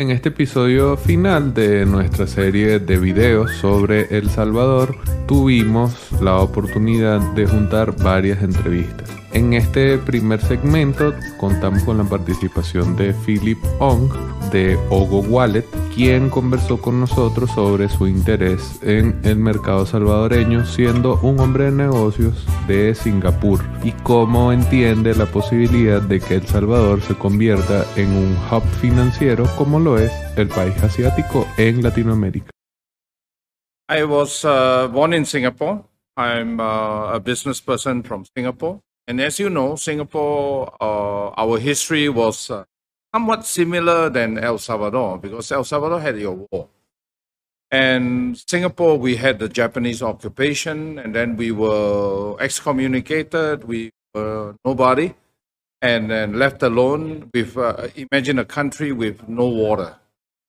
En este episodio final de nuestra serie de videos sobre El Salvador, tuvimos la oportunidad de juntar varias entrevistas. En este primer segmento contamos con la participación de Philip Ong de Ogo Wallet, quien conversó con nosotros sobre su interés en el mercado salvadoreño siendo un hombre de negocios de Singapur y cómo entiende la posibilidad de que El Salvador se convierta en un hub financiero como lo es el país asiático en Latinoamérica. I was uh, born in Singapore. I'm uh, a business person from Singapore. And as you know, Singapore, uh, our history was uh, somewhat similar than El Salvador because El Salvador had a war. And Singapore, we had the Japanese occupation, and then we were excommunicated. We were nobody, and then left alone with, uh, imagine a country with no water,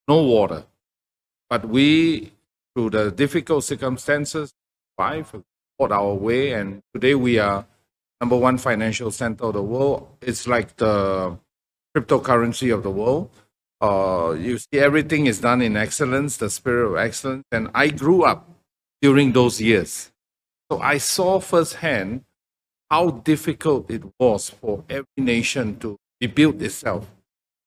no water. But we, through the difficult circumstances, survived, fought our way, and today we are number one financial center of the world. It's like the cryptocurrency of the world. Uh, you see, everything is done in excellence, the spirit of excellence. And I grew up during those years. So I saw firsthand how difficult it was for every nation to rebuild itself.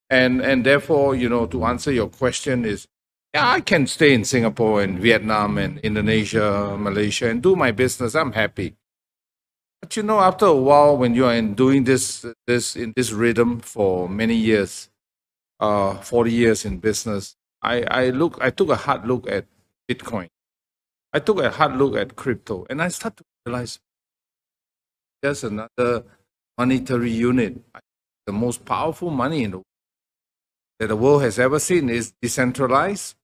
And, and therefore, you know, to answer your question is, yeah, I can stay in Singapore and Vietnam and Indonesia, Malaysia and do my business. I'm happy. But you know, after a while, when you are in doing this this in this rhythm for many years, uh, forty years in business, I I look I took a hard look at Bitcoin. I took a hard look at crypto, and I start to realize there's another monetary unit, the most powerful money in the world that the world has ever seen is decentralized.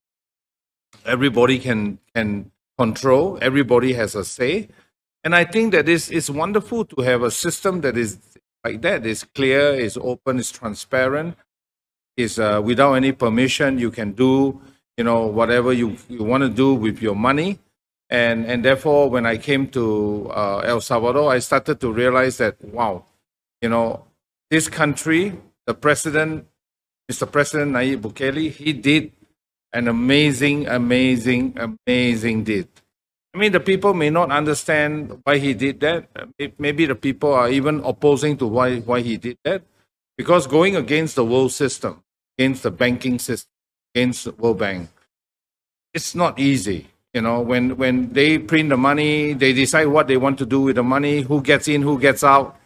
Everybody can can control. Everybody has a say and I think that it's, it's wonderful to have a system that is like that, is clear, is open, is transparent, is uh, without any permission. You can do, you know, whatever you, you want to do with your money. And, and therefore, when I came to uh, El Salvador, I started to realize that, wow, you know, this country, the president, Mr. President Nayib Bukele, he did an amazing, amazing, amazing deed. I mean, the people may not understand why he did that. Maybe the people are even opposing to why, why he did that. Because going against the world system, against the banking system, against the World Bank, it's not easy. You know, when, when they print the money, they decide what they want to do with the money, who gets in, who gets out.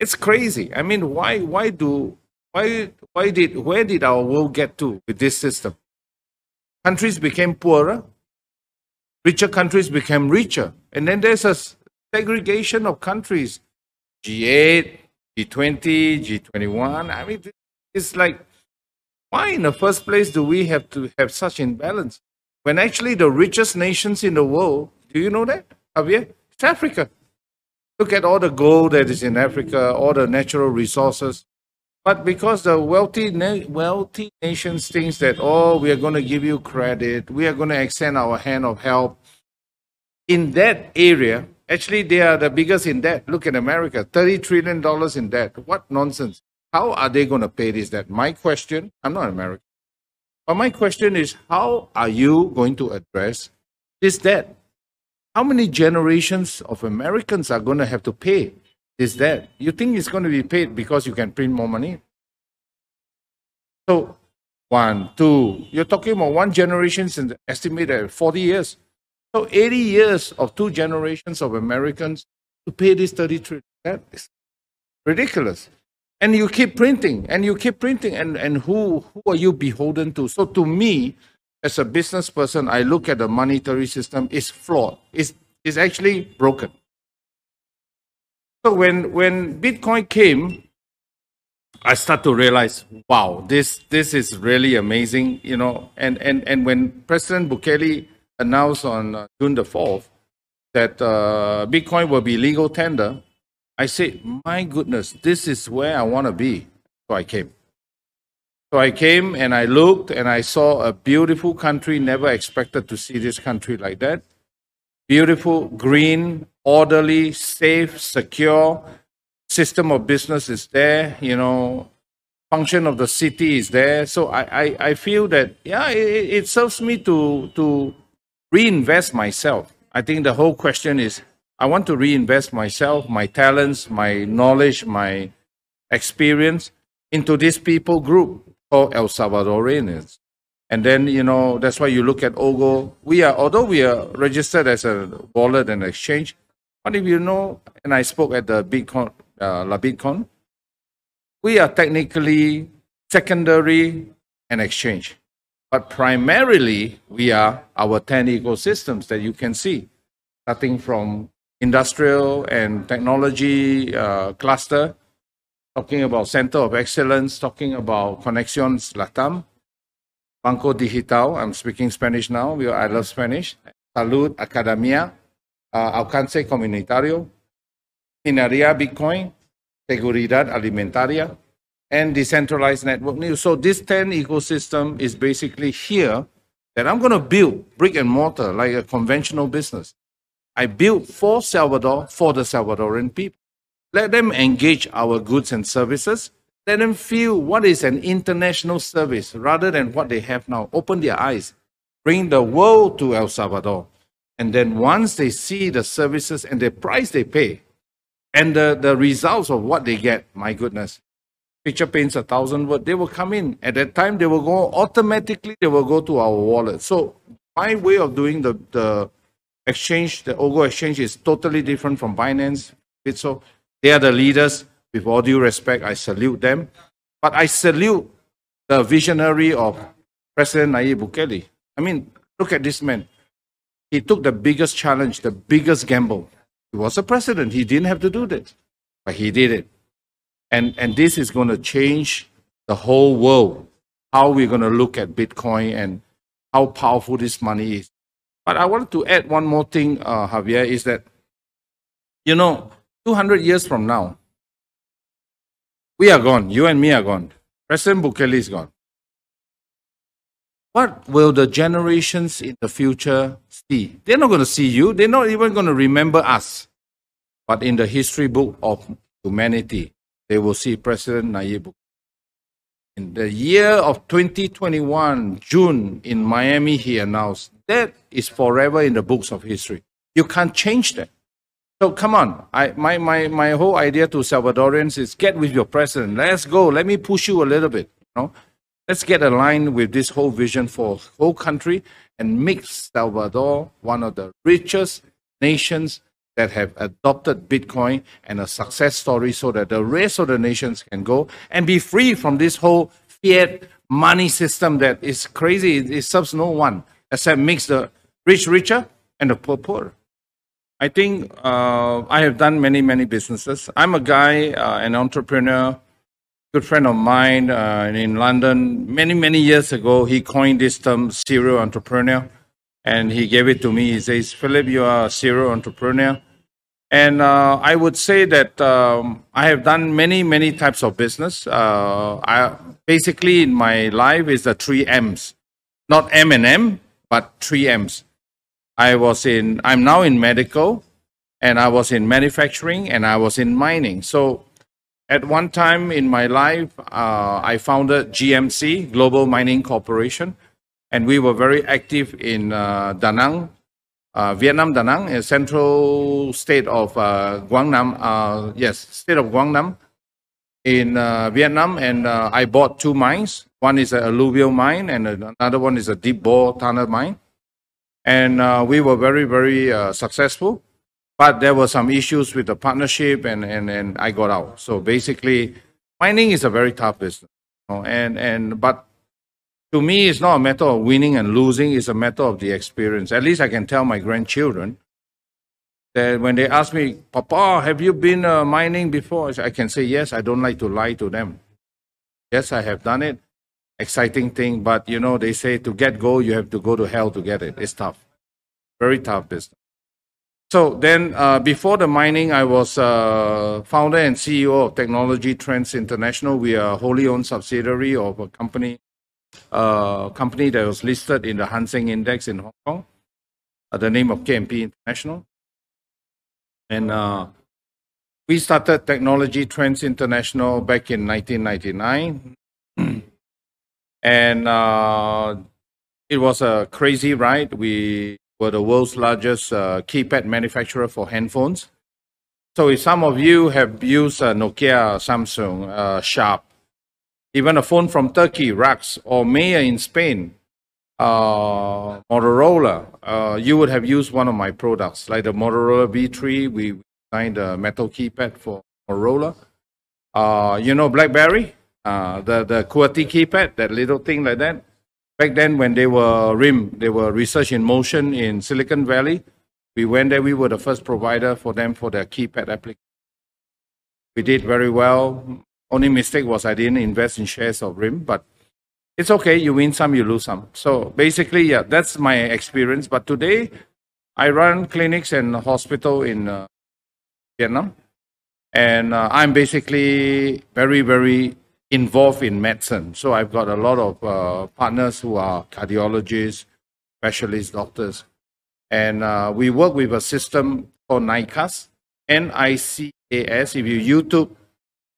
It's crazy. I mean, why, why do, why, why did, where did our world get to with this system? Countries became poorer, richer countries became richer. And then there's a segregation of countries G8, G20, G21. I mean, it's like, why in the first place do we have to have such imbalance? When actually the richest nations in the world, do you know that, Javier? It's Africa. Look at all the gold that is in Africa, all the natural resources. But because the wealthy, na- wealthy nations thinks that, oh, we are going to give you credit, we are going to extend our hand of help. In that area, actually, they are the biggest in debt. Look at America, $30 trillion in debt. What nonsense. How are they going to pay this debt? My question, I'm not American, but my question is, how are you going to address this debt? How many generations of Americans are going to have to pay is that you think it's going to be paid because you can print more money. So, one, two, you're talking about one generation since estimated 40 years. So, 80 years of two generations of Americans to pay this 30 trillion. That is ridiculous. And you keep printing and you keep printing, and, and who, who are you beholden to? So, to me, as a business person, I look at the monetary system, it's flawed, it's, it's actually broken. So when when Bitcoin came, I start to realize, wow, this this is really amazing, you know. And and and when President Bukele announced on uh, June the fourth that uh, Bitcoin will be legal tender, I said, my goodness, this is where I want to be. So I came. So I came and I looked and I saw a beautiful country. Never expected to see this country like that. Beautiful, green, orderly, safe, secure system of business is there. You know, function of the city is there. So I, I, I feel that, yeah, it, it serves me to, to reinvest myself. I think the whole question is I want to reinvest myself, my talents, my knowledge, my experience into this people group called El Salvadorians. And then, you know, that's why you look at OGO. We are, although we are registered as a wallet and exchange, but if you know, and I spoke at the Bitcoin, uh, La Bitcoin, we are technically secondary and exchange. But primarily, we are our 10 ecosystems that you can see, starting from industrial and technology uh, cluster, talking about center of excellence, talking about Connections Latam, Banco Digital, I'm speaking Spanish now, We I love Spanish, Salud Academia, Alcance Comunitario, Minería Bitcoin, Seguridad Alimentaria, and decentralized network news. So this 10 ecosystem is basically here that I'm going to build brick and mortar like a conventional business. I built for Salvador for the Salvadoran people. Let them engage our goods and services. Let them feel what is an international service rather than what they have now. Open their eyes. Bring the world to El Salvador. And then once they see the services and the price they pay and the, the results of what they get, my goodness, picture paints a thousand words, they will come in. At that time, they will go automatically, they will go to our wallet. So my way of doing the, the exchange, the OGO exchange is totally different from Binance. So they are the leaders. With all due respect, I salute them. But I salute the visionary of President Nayib Bukele. I mean, look at this man. He took the biggest challenge, the biggest gamble. He was a president. He didn't have to do this, but he did it. And, and this is going to change the whole world, how we're going to look at Bitcoin and how powerful this money is. But I wanted to add one more thing, uh, Javier, is that, you know, 200 years from now, we are gone. You and me are gone. President Bukele is gone. What will the generations in the future see? They're not going to see you. They're not even going to remember us. But in the history book of humanity, they will see President Nayib. In the year of 2021, June, in Miami, he announced that is forever in the books of history. You can't change that. So come on, I, my, my, my whole idea to Salvadorians is get with your president. Let's go. Let me push you a little bit. You know? Let's get aligned with this whole vision for whole country and make Salvador one of the richest nations that have adopted Bitcoin and a success story so that the rest of the nations can go and be free from this whole fiat money system that is crazy. It, serves no one except makes the rich richer and the poor poorer. I think uh, I have done many, many businesses. I'm a guy, uh, an entrepreneur, good friend of mine uh, in London. Many, many years ago, he coined this term serial entrepreneur and he gave it to me. He says, Philip, you are a serial entrepreneur. And uh, I would say that um, I have done many, many types of business. Uh, I, basically, in my life is the three M's, not M and M, but three M's. I was in, I'm now in medical, and I was in manufacturing, and I was in mining. So at one time in my life, uh, I founded GMC, Global Mining Corporation and we were very active in uh, Da Nang, uh, Vietnam, Da Nang, a central state of uh, Quang Uh, yes, state of Quang Nam in uh, Vietnam, and uh, I bought two mines. One is an alluvial mine, and another one is a deep bore tunnel mine. And we were very, very successful, but there were some issues with the partnership, and, and, and I got out. So basically, mining is a very tough business, you know, and and but to me, it's not a matter of winning and losing, it's a matter of the experience. At least I can tell my grandchildren that when they ask me, Papa, have you been uh, mining before? I can say, yes, I don't like to lie to them. Yes, I have done it. Exciting thing, but you know, they say to get gold, you have to go to hell to get it. It's tough. Very tough business. So then, uh, before the mining, I was uh, founder and CEO of Technology Trends International. We are a wholly owned subsidiary of a company a company that was listed in the Hang Seng Index in Hong Kong, uh, the name of KMP International. And uh, we started Technology Trends International back in 1999. and uh, it was a crazy ride. We were the world's largest uh, keypad manufacturer for handphones. So if some of you have used uh, Nokia, Samsung, uh, Sharp, even a phone from Turkey, Rax, or Maya in Spain, uh, Motorola, uh, you would have used one of my products, like the Motorola V3. We designed a metal keypad for Motorola. Uh, you know BlackBerry, uh, the the QWERTY keypad, that little thing like that. Back then, when they were RIM, they were research in motion in Silicon Valley. We went there. We were the first provider for them for their keypad application. We did very well. Only mistake was I didn't invest in shares of RIM, but it's okay. You win some, you lose some. So basically, yeah, that's my experience. But today, I run clinics and hospital in uh, Vietnam, and uh, I'm basically very, very involved in medicine. So I've got a lot of uh, partners who are cardiologists, specialist doctors, and uh, we work with a system called NICAS, N-I-C-A-S. If you YouTube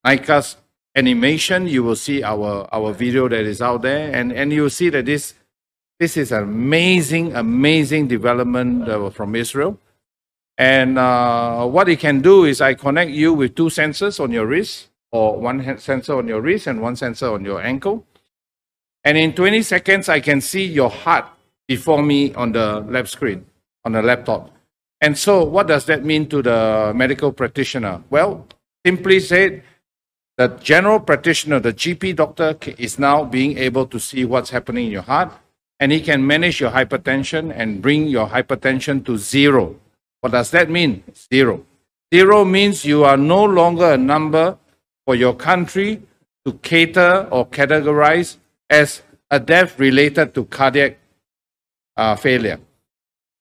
NICAS animation, you will see our, our video that is out there, and, and you will see that this, this is an amazing, amazing development uh, from Israel. And uh, what it can do is I connect you with two sensors on your wrist, or one sensor on your wrist and one sensor on your ankle. And in 20 seconds, I can see your heart before me on the left screen, on the laptop. And so, what does that mean to the medical practitioner? Well, simply said, the general practitioner, the GP doctor, is now being able to see what's happening in your heart, and he can manage your hypertension and bring your hypertension to zero. What does that mean? Zero. Zero means you are no longer a number for your country to cater or categorize as a death related to cardiac uh, failure.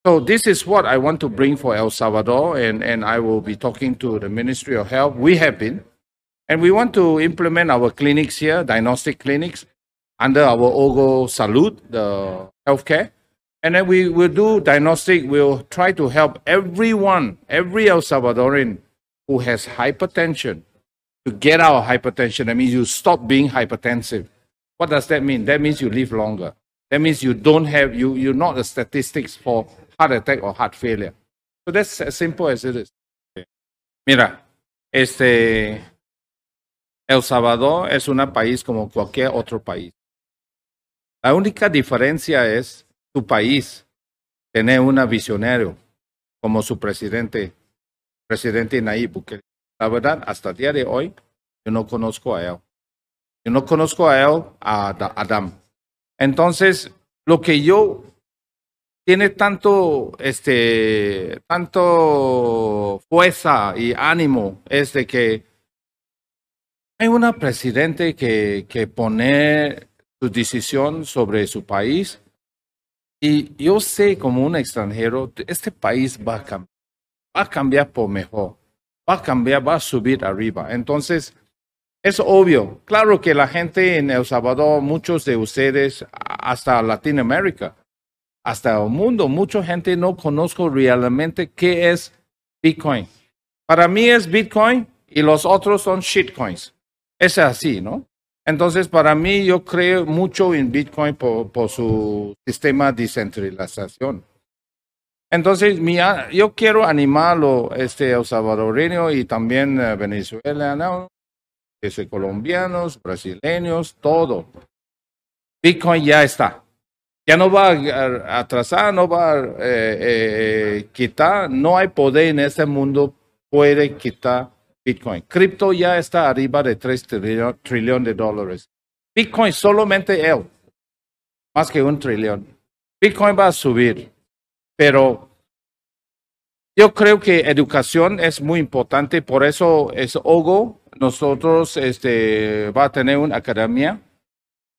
So this is what I want to bring for El Salvador, and, and I will be talking to the Ministry of Health. We have been, and we want to implement our clinics here, diagnostic clinics, under our OGO Salud, the healthcare. And then we will do diagnostic. We'll try to help everyone, every El Salvadorian who has hypertension, to get out of hypertension. That means you stop being hypertensive. What does that mean? That means you live longer. That means you don't have, you, you're not the statistics for heart attack or heart failure. So that's as simple as it is. Mira, este, El Salvador es un país como cualquier otro país. La única diferencia es tu país tener un visionario como su presidente, presidente Nayib Bukele. La verdad, hasta el día de hoy, yo no conozco a él. Yo no conozco a él, a Adam. Entonces, lo que yo tiene tanto, este, tanto fuerza y ánimo es de que hay una presidente que, que pone su decisión sobre su país y yo sé como un extranjero, este país va va a cambiar por mejor va a cambiar, va a subir arriba. Entonces, es obvio, claro que la gente en El Salvador, muchos de ustedes, hasta Latinoamérica, hasta el mundo, mucha gente no conozco realmente qué es Bitcoin. Para mí es Bitcoin y los otros son shitcoins. Es así, ¿no? Entonces, para mí, yo creo mucho en Bitcoin por, su sistema de descentralización. Entonces, yo quiero animarlo, este, el salvadoreño y también eh, venezolano, este, colombianos, brasileños, todo. Bitcoin ya está. Ya no va a atrasar, no va a eh, eh, quitar. No hay poder en este mundo puede quitar Bitcoin. Cripto ya está arriba de 3 trillones de dólares. Bitcoin solamente él, más que un trillón. Bitcoin va a subir. Pero yo creo que educación es muy importante, por eso es OGO. Nosotros este, va a tener una academia.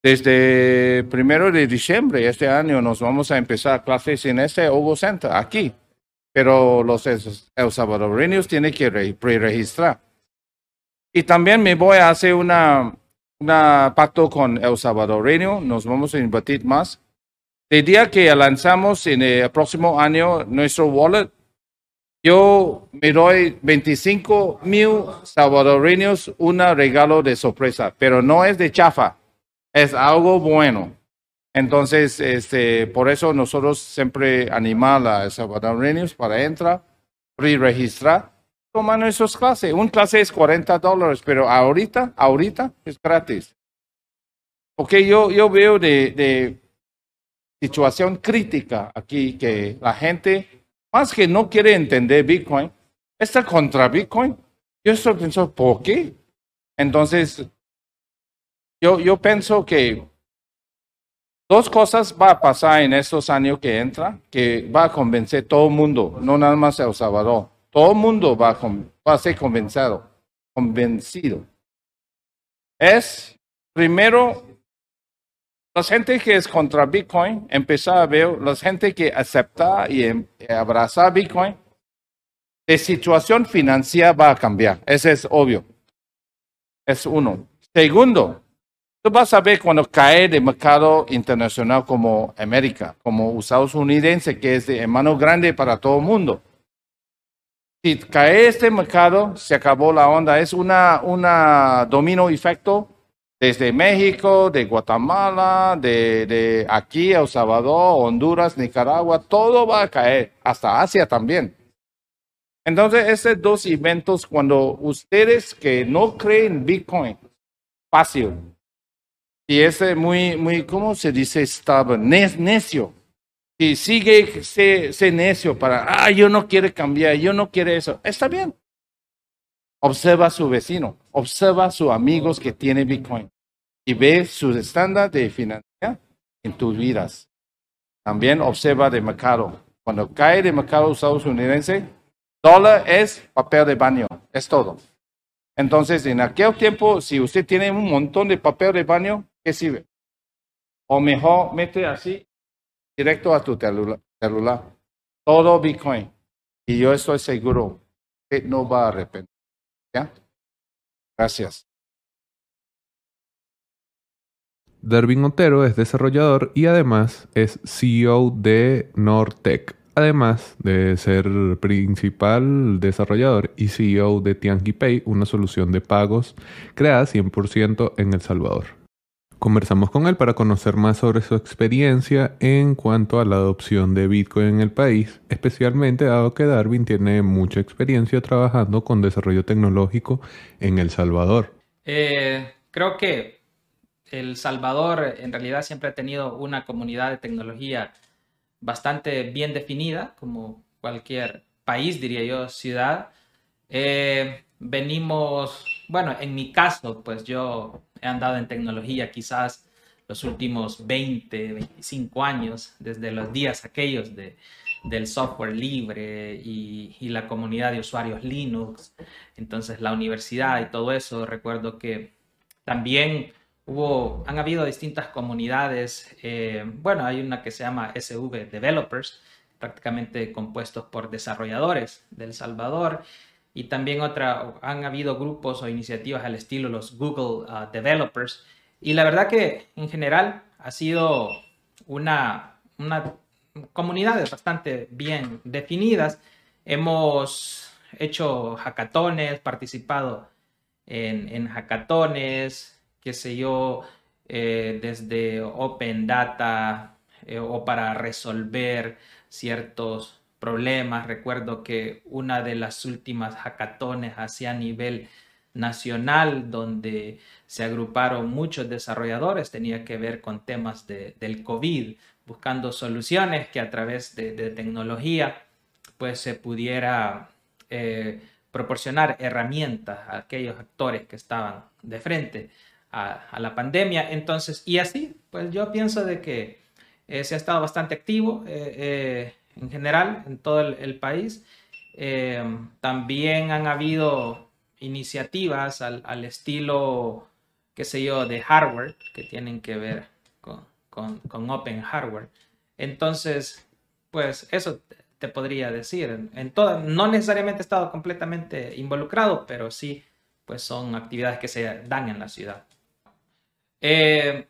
Desde primero de diciembre este año nos vamos a empezar clases en este OGO Center, aquí. Pero los el salvadoreños tienen que pre-registrar. Y también me voy a hacer una, una pacto con el salvadoreño. Nos vamos a invertir más el día que lanzamos en el próximo año nuestro wallet, yo me doy 25 mil salvadoreños un regalo de sorpresa, pero no es de chafa, Es algo bueno. Entonces, este, por eso nosotros siempre animamos a salvadoreños para entrar, re-registrar, tomar nuestras clases. Un clase es 40 dólares, pero ahorita, ahorita es gratis. Porque yo, yo veo de, de situación crítica aquí que la gente, más que no quiere entender Bitcoin, está contra Bitcoin. Yo estoy pensando, ¿por qué? Entonces, yo, yo pienso que Dos cosas va a pasar en estos años que entra, que va a convencer todo el mundo, no nada más El Salvador. Todo el mundo va a, ser convencido, convencido. Es, primero, la gente que es contra Bitcoin, empezar a ver, la gente que acepta y em, abraza Bitcoin, la situación financiera va a cambiar. Ese es obvio. Es uno. Segundo, Tú vas a ver cuando cae el mercado internacional como América, como Estados Unidos, que es de hermano grande para todo el mundo. Si cae este mercado, se acabó la onda. Es una, una domino efecto desde México, de Guatemala, de, de aquí, El Salvador, Honduras, Nicaragua, todo va a caer, hasta Asia también. Entonces, esos dos eventos, cuando ustedes que no creen Bitcoin, fácil, y ese muy, muy, ¿cómo se dice? Estaba necio. Y sigue ese necio para, ah, yo no quiero cambiar, yo no quiero eso. Está bien. Observa a su vecino, observa a sus amigos que tienen Bitcoin y ve sus estándares de financiación en tus vidas. También observa de mercado. Cuando cae de mercado estadounidense, dólar es papel de baño, es todo. Entonces, en aquel tiempo, si usted tiene un montón de papel de baño, ¿qué sirve? O mejor, mete así, directo a tu celular. Todo Bitcoin. Y yo estoy seguro que no va a arrepentir. Gracias. Darwin Otero es desarrollador y además es CEO de Nortec además de ser principal desarrollador y CEO de TianquiPay, una solución de pagos creada 100% en El Salvador. Conversamos con él para conocer más sobre su experiencia en cuanto a la adopción de Bitcoin en el país, especialmente dado que Darwin tiene mucha experiencia trabajando con desarrollo tecnológico en El Salvador. Eh, creo que El Salvador en realidad siempre ha tenido una comunidad de tecnología bastante bien definida, como cualquier país, diría yo, ciudad. Eh, venimos, bueno, en mi caso, pues yo he andado en tecnología quizás los últimos 20, 25 años, desde los días aquellos de, del software libre y, y, la comunidad de usuarios Linux, entonces la universidad y todo eso. Recuerdo que también Hubo, han habido distintas comunidades. Eh, bueno, hay una que se llama SV Developers, prácticamente compuestos por desarrolladores de El Salvador. Y también otra, han habido grupos o iniciativas al estilo los Google uh, Developers. Y la verdad que en general ha sido una, una comunidades bastante bien definidas. Hemos hecho hackatones, participado en, en hackatones, qué sé yo, eh, desde Open Data eh, o para resolver ciertos problemas. Recuerdo que una de las últimas hackatones hacia a nivel nacional donde se agruparon muchos desarrolladores tenía que ver con temas del COVID, buscando soluciones que a través de, tecnología pues se pudiera eh, proporcionar herramientas a aquellos actores que estaban de frente a, la pandemia. Entonces, y así, pues yo pienso de que eh, se ha estado bastante activo eh, eh, en general en todo el, país. también han habido iniciativas al, estilo, qué sé yo, de hardware que tienen que ver con, con, Open Hardware. Entonces, pues eso te podría decir. En todo, no necesariamente he estado completamente involucrado, pero sí, pues son actividades que se dan en la ciudad. Eh,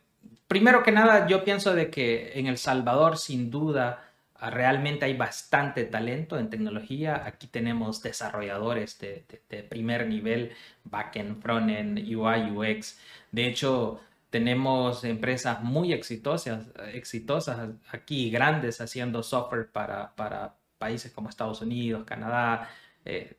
primero que nada, yo pienso de que en El Salvador, sin duda, ah, realmente hay bastante talento en tecnología. Aquí tenemos desarrolladores de, primer nivel, backend, frontend, UI, UX. De hecho, tenemos empresas muy exitosas, exitosas aquí, grandes, haciendo software para, para países como Estados Unidos, Canadá, eh,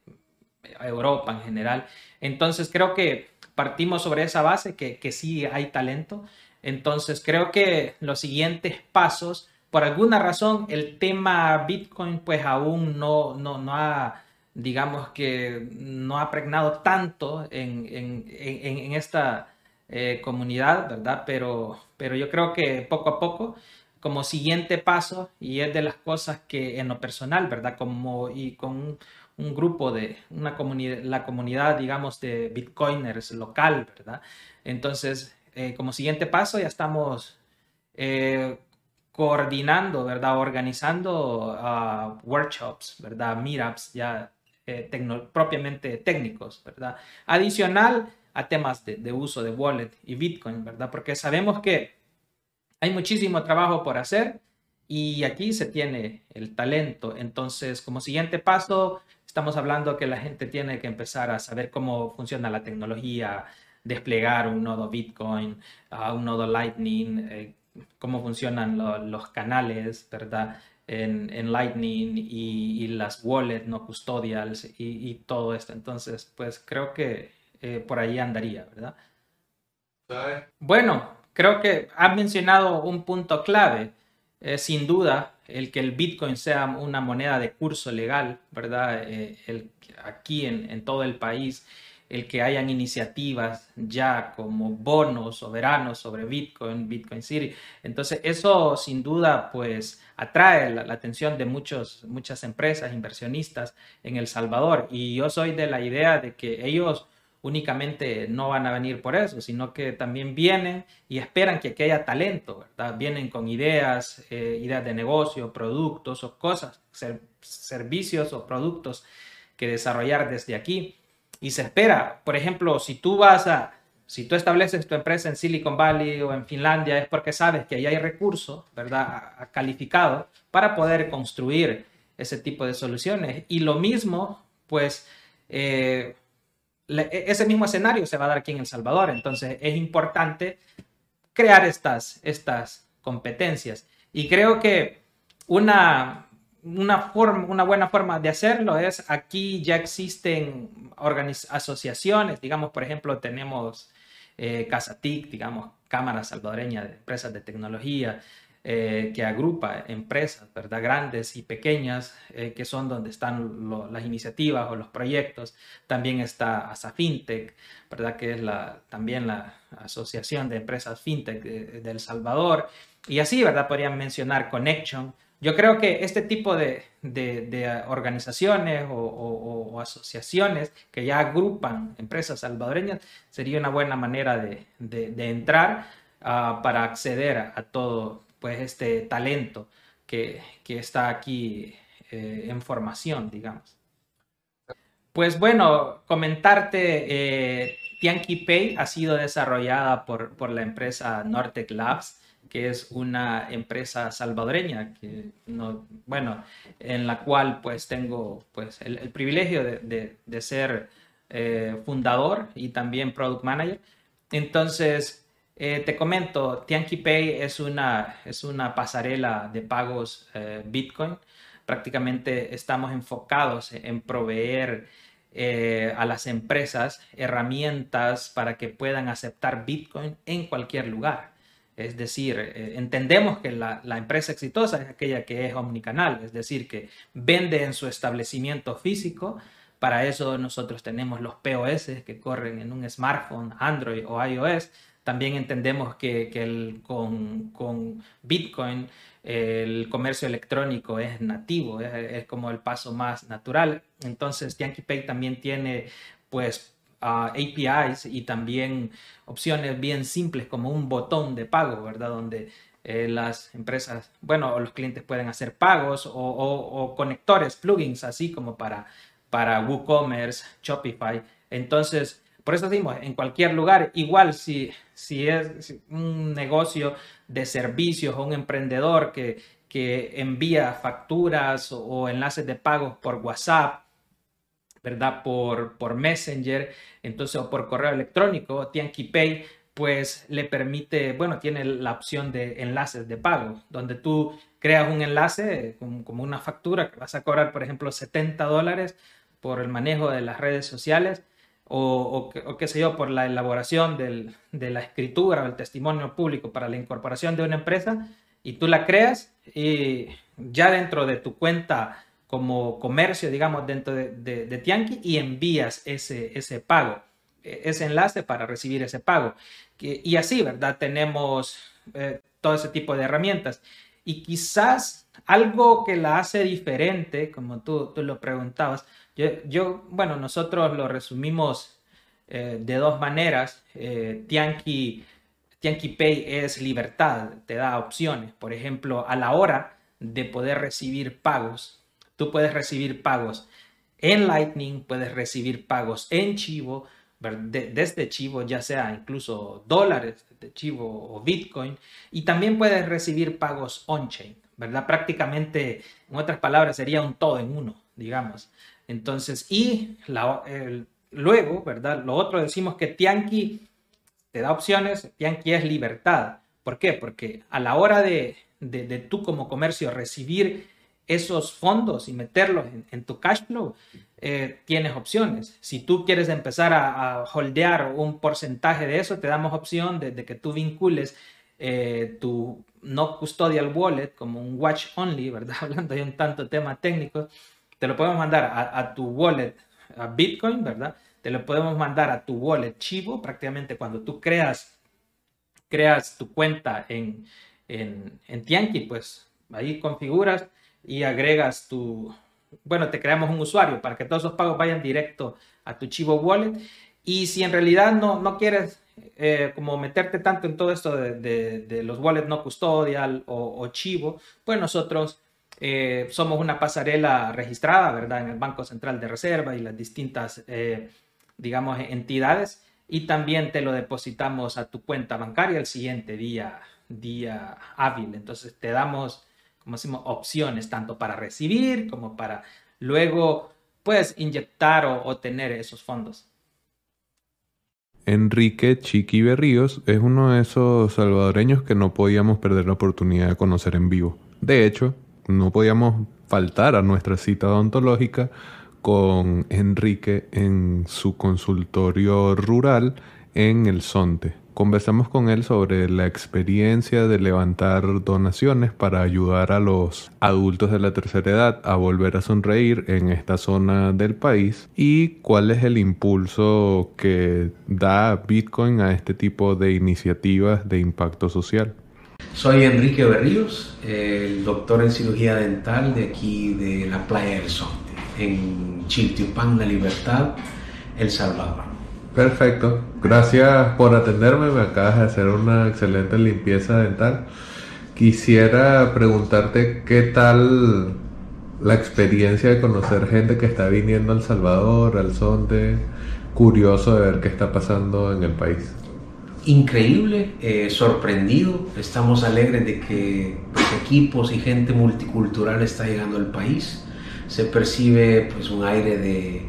Europa en general. Entonces creo que partimos sobre esa base, que, que sí hay talento. Entonces creo que los siguientes pasos, por alguna razón, el tema Bitcoin pues aún no, no, no ha, digamos que no ha pregnado tanto en, en, en, esta eh, comunidad, ¿verdad? Pero, pero yo creo que poco a poco como siguiente paso y es de las cosas que en lo personal, ¿verdad? Como y con un, grupo de una comunidad, la comunidad, digamos, de bitcoiners local, ¿verdad? Entonces, eh, como siguiente paso ya estamos eh, coordinando, ¿verdad? Organizando uh, workshops, ¿verdad? Meetups ya eh, propiamente técnicos, ¿verdad? Adicional a temas de, de uso de wallet y Bitcoin, ¿verdad? Porque sabemos que hay muchísimo trabajo por hacer y aquí se tiene el talento. Entonces, como siguiente paso, estamos hablando que la gente tiene que empezar a saber cómo funciona la tecnología, desplegar un nodo Bitcoin, un nodo Lightning, eh, cómo funcionan los canales, ¿verdad? En, Lightning y, las wallets no custodials y, todo esto. Entonces, pues creo que eh, por ahí andaría, ¿verdad? Bueno, creo que has mencionado un punto clave. sin duda, el que el Bitcoin sea una moneda de curso legal, ¿verdad? Eh, el, aquí en, todo el país, el que hayan iniciativas ya como bonos soberanos sobre Bitcoin, Bitcoin City. Entonces, eso sin duda, pues, atrae la, la atención de muchos, muchas empresas, inversionistas en El Salvador. Y yo soy de la idea de que ellos únicamente no van a venir por eso, sino que también vienen y esperan que, haya talento, ¿verdad? Vienen con ideas, eh, ideas de negocio, productos o cosas, servicios o productos que desarrollar desde aquí. Y se espera, por ejemplo, si tú vas a, si tú estableces tu empresa en Silicon Valley o en Finlandia, es porque sabes que ahí hay recursos, ¿verdad? Calificados para poder construir ese tipo de soluciones. Y lo mismo, pues, eh, e, ese mismo escenario se va a dar aquí en El Salvador. Entonces es importante crear estas, estas competencias. Y creo que una, una, forma, una buena forma de hacerlo es aquí ya existen asociaciones, digamos, por ejemplo, tenemos eh, CasaTIC, digamos, Cámara Salvadoreña de Empresas de Tecnología, eh, que agrupa empresas, ¿verdad? Grandes y pequeñas, eh, que son donde están las iniciativas o los proyectos. También está ASA FinTech, ¿verdad? Que es también la Asociación de Empresas FinTech de, El Salvador. Y así, ¿verdad? Podrían mencionar Connection. Yo creo que este tipo de, de, organizaciones o, asociaciones que ya agrupan empresas salvadoreñas sería una buena manera de, entrar uh, para acceder a todo pues este talento que, que está aquí eh, en formación, digamos. Pues bueno, comentarte, eh, Tianqi Pay ha sido desarrollada por, por la empresa Nortec Labs, que es una empresa salvadoreña, que no, bueno, en la cual pues tengo pues el, privilegio de, de, ser eh, fundador y también product manager. Entonces, eh, te comento, Tianqi Pay es una, es una pasarela de pagos eh, Bitcoin. Prácticamente estamos enfocados en proveer eh, a las empresas herramientas para que puedan aceptar Bitcoin en cualquier lugar. Es decir, entendemos que la, la, empresa exitosa es aquella que es omnicanal, es decir, que vende en su establecimiento físico. Para eso nosotros tenemos los POS que corren en un smartphone, Android o iOS también entendemos que, con, Bitcoin el comercio electrónico es nativo, es, como el paso más natural. Entonces, Pay también tiene pues APIs y también opciones bien simples como un botón de pago, ¿verdad? Donde eh, las empresas, bueno, los clientes pueden hacer pagos o, o conectores, plugins, así como para, para WooCommerce, Shopify. Entonces, por eso decimos, en cualquier lugar, igual si, si es un negocio de servicios o un emprendedor que, que envía facturas o, enlaces de pagos por WhatsApp, ¿verdad? Por, por Messenger, entonces, o por correo electrónico, Tianqi Pay pues le permite, bueno, tiene la opción de enlaces de pago, donde tú creas un enlace como, una factura que vas a cobrar, por ejemplo, 70 dólares por el manejo de las redes sociales o, qué sé yo, por la elaboración de la escritura o el testimonio público para la incorporación de una empresa y tú la creas y ya dentro de tu cuenta como comercio, digamos, dentro de, de, Tianqi y envías ese, ese pago, e, ese enlace para recibir ese pago. Y así, ¿verdad? Tenemos eh, todo ese tipo de herramientas. Y quizás algo que la hace diferente, como tú, tú lo preguntabas, yo, bueno, nosotros lo resumimos eh, de dos maneras. Eh, Tianqi Pay es libertad, te da opciones. Por ejemplo, a la hora de poder recibir pagos, tú puedes recibir pagos en Lightning, puedes recibir pagos en Chivo, desde Chivo, ya sea incluso dólares de Chivo o Bitcoin, y también puedes recibir pagos on-chain, ¿verdad? Prácticamente, en otras palabras, sería un todo en uno, digamos. Entonces, y luego, ¿verdad? Lo otro decimos que Tianqi te da opciones, Tianqi es libertad. ¿Por qué? Porque a la hora de, de, tú como comercio recibir esos fondos y meterlos en, tu cash flow, eh, tienes opciones. Si tú quieres empezar a, holdear un porcentaje de eso, te damos opción de, que tú vincules eh, tu no custodial wallet como un watch only, ¿verdad? Hablando de un tanto tema técnico, te lo podemos mandar a, tu wallet a Bitcoin, ¿verdad? Te lo podemos mandar a tu wallet Chivo, prácticamente cuando tú creas, creas tu cuenta en, en, en Tianqi, pues ahí configuras y agregas tu, bueno, te creamos un usuario para que todos esos pagos vayan directo a tu Chivo Wallet. Y si en realidad no, no quieres eh, como meterte tanto en todo esto de, de, los wallets no custodial o Chivo, pues nosotros eh, somos una pasarela registrada, ¿verdad? En el Banco Central de Reserva y las distintas, eh, digamos, entidades. Y también te lo depositamos a tu cuenta bancaria el siguiente día, día hábil. Entonces te damos, como decimos, opciones tanto para recibir como para luego, puedes inyectar o, o tener esos fondos. Enrique Chiqui Berríos es uno de esos salvadoreños que no podíamos perder la oportunidad de conocer en vivo. De hecho, no podíamos faltar a nuestra cita odontológica con Enrique en su consultorio rural en El Sonte. Conversamos con él sobre la experiencia de levantar donaciones para ayudar a los adultos de la tercera edad a volver a sonreír en esta zona del país y cuál es el impulso que da Bitcoin a este tipo de iniciativas de impacto social. Soy Enrique Berríos, el doctor en cirugía dental de aquí de la Playa del Sonte, en Chiltiupán, La Libertad, El Salvador. Perfecto, gracias por atenderme, me acabas de hacer una excelente limpieza dental. Quisiera preguntarte qué tal la experiencia de conocer gente que está viniendo a El Salvador, al Sonte, curioso de ver qué está pasando en el país increíble, eh, sorprendido. Estamos alegres de que pues, equipos y gente multicultural está llegando al país. Se percibe pues, un aire de,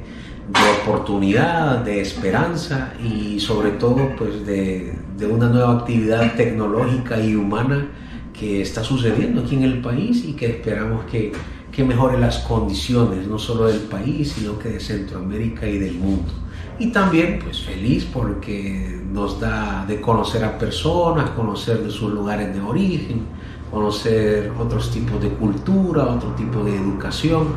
oportunidad, de esperanza y sobre todo pues, de, una nueva actividad tecnológica y humana que está sucediendo aquí en el país y que esperamos que, que mejore las condiciones, no solo del país, sino que de Centroamérica y del mundo y también pues feliz porque nos da de conocer a personas, conocer de sus lugares de origen, conocer otros tipos de cultura, otro tipo de educación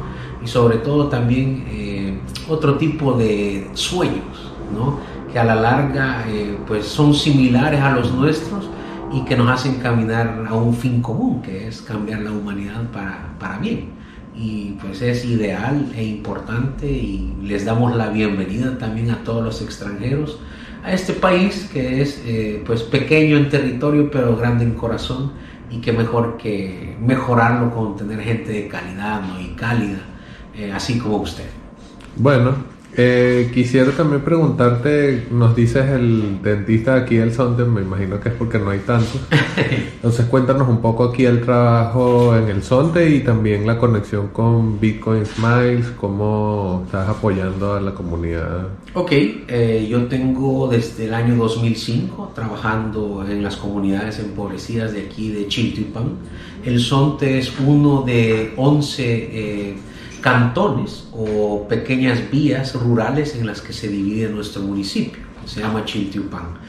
y sobre todo también eh, otro tipo de sueños, ¿no? que a la larga eh, pues son similares a los nuestros y que nos hacen caminar a un fin común, que es cambiar la humanidad para, para bien y pues es ideal e importante y les damos la bienvenida también a todos los extranjeros a este país que es eh, pues pequeño en territorio pero grande en corazón y que mejor que mejorarlo con tener gente de calidad ¿no? y cálida eh, así como usted. Bueno, Eh, quisiera también preguntarte, nos dices el dentista aquí del Sonte, me imagino que es porque no hay tantos. Entonces cuéntanos un poco aquí el trabajo en el Sonte y también la conexión con Bitcoin Smiles, cómo estás apoyando a la comunidad. Ok, eh, yo tengo desde el año 2005 trabajando en las comunidades empobrecidas de aquí de Chiltipan. El Sonte es uno de 11 cantones o pequeñas vías rurales en las que se divide nuestro municipio, se llama Chiltiupan.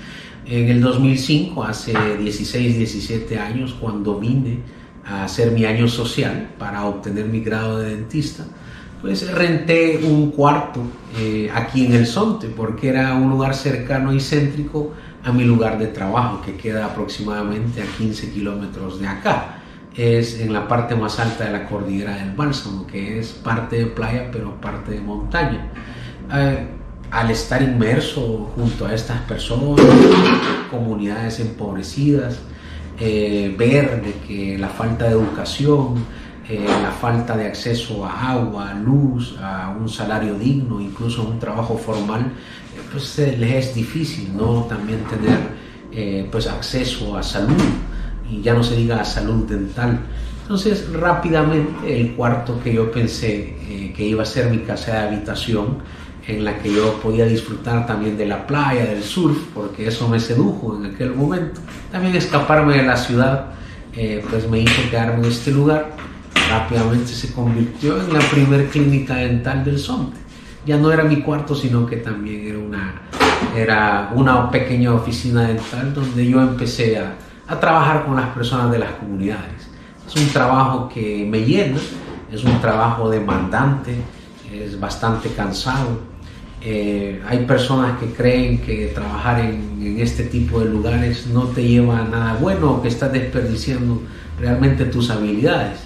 En el 2005, hace 16, 17 años, cuando vine a hacer mi año social para obtener mi grado de dentista, pues renté un cuarto eh, aquí en el Sonte, porque era un lugar cercano y céntrico a mi lugar de trabajo, que queda aproximadamente a 15 kilómetros de acá es en la parte más alta de la cordillera del Bálsamo, que es parte de playa pero parte de montaña. Eh, al estar inmerso junto a estas personas, comunidades empobrecidas, eh, ver de que la falta de educación, eh, la falta de acceso a agua, luz, a un salario digno, incluso a un trabajo formal, pues les es difícil, ¿no? También tener pues acceso a salud y ya no se diga salud dental. Entonces rápidamente el cuarto que yo pensé eh, que iba a ser mi casa de habitación, en la que yo podía disfrutar también de la playa, del surf, porque eso me sedujo en aquel momento. También escaparme de la ciudad, eh, pues me hizo quedarme en este lugar. Rápidamente se convirtió en la primer clínica dental del Sonte. Ya no era mi cuarto, sino que también era una, era una pequeña oficina dental donde yo empecé a, a trabajar con las personas de las comunidades. Es un trabajo que me llena, es un trabajo demandante, es bastante cansado. Eh, hay personas que creen que trabajar en, en, este tipo de lugares no te lleva a nada bueno que estás desperdiciando realmente tus habilidades.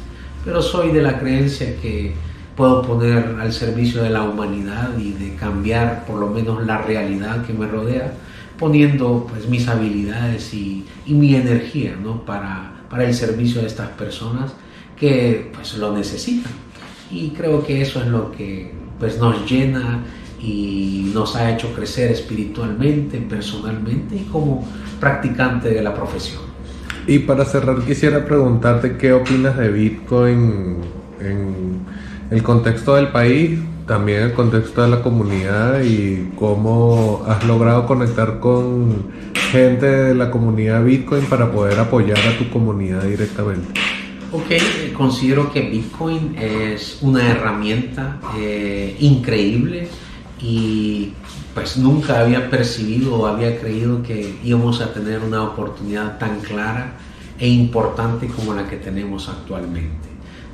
Pero soy de la creencia que puedo poner al servicio de la humanidad y de cambiar por lo menos la realidad que me rodea poniendo pues mis habilidades y, mi energía ¿no? para, para, el servicio de estas personas que pues lo necesitan. Y creo que eso es lo que pues nos llena y nos ha hecho crecer espiritualmente, personalmente y como practicante de la profesión. Y para cerrar quisiera preguntarte qué opinas de Bitcoin en el contexto del país, también el contexto de la comunidad y cómo has logrado conectar con gente de la comunidad Bitcoin para poder apoyar a tu comunidad directamente. Ok, eh, considero que Bitcoin es una herramienta eh, increíble y pues nunca había percibido o había creído que íbamos a tener una oportunidad tan clara e importante como la que tenemos actualmente.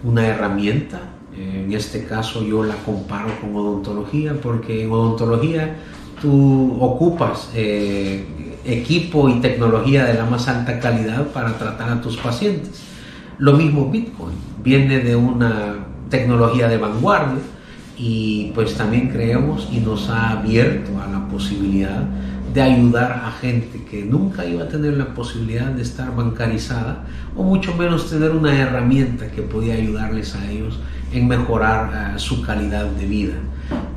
Una herramienta en este caso yo la comparo con odontología porque en odontología tú ocupas eh, equipo y tecnología de la más alta calidad para tratar a tus pacientes. Lo mismo Bitcoin, viene de una tecnología de vanguardia y pues también creemos y nos ha abierto a la posibilidad de ayudar a gente que nunca iba a tener la posibilidad de estar bancarizada o mucho menos tener una herramienta que podía ayudarles a ellos en mejorar eh, su calidad de vida.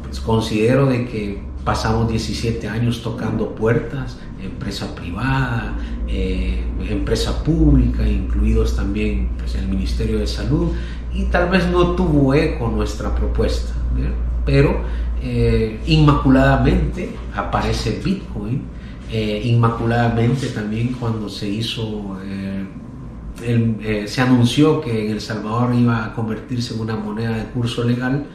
Pues considero de que pasamos 17 años tocando puertas, empresa privada, eh, empresa pública, incluidos también pues, el Ministerio de Salud, y tal vez no tuvo eco nuestra propuesta, pero eh, inmaculadamente aparece Bitcoin, inmaculadamente también cuando se hizo eh, se anunció que en El Salvador iba a convertirse en una moneda de curso legal,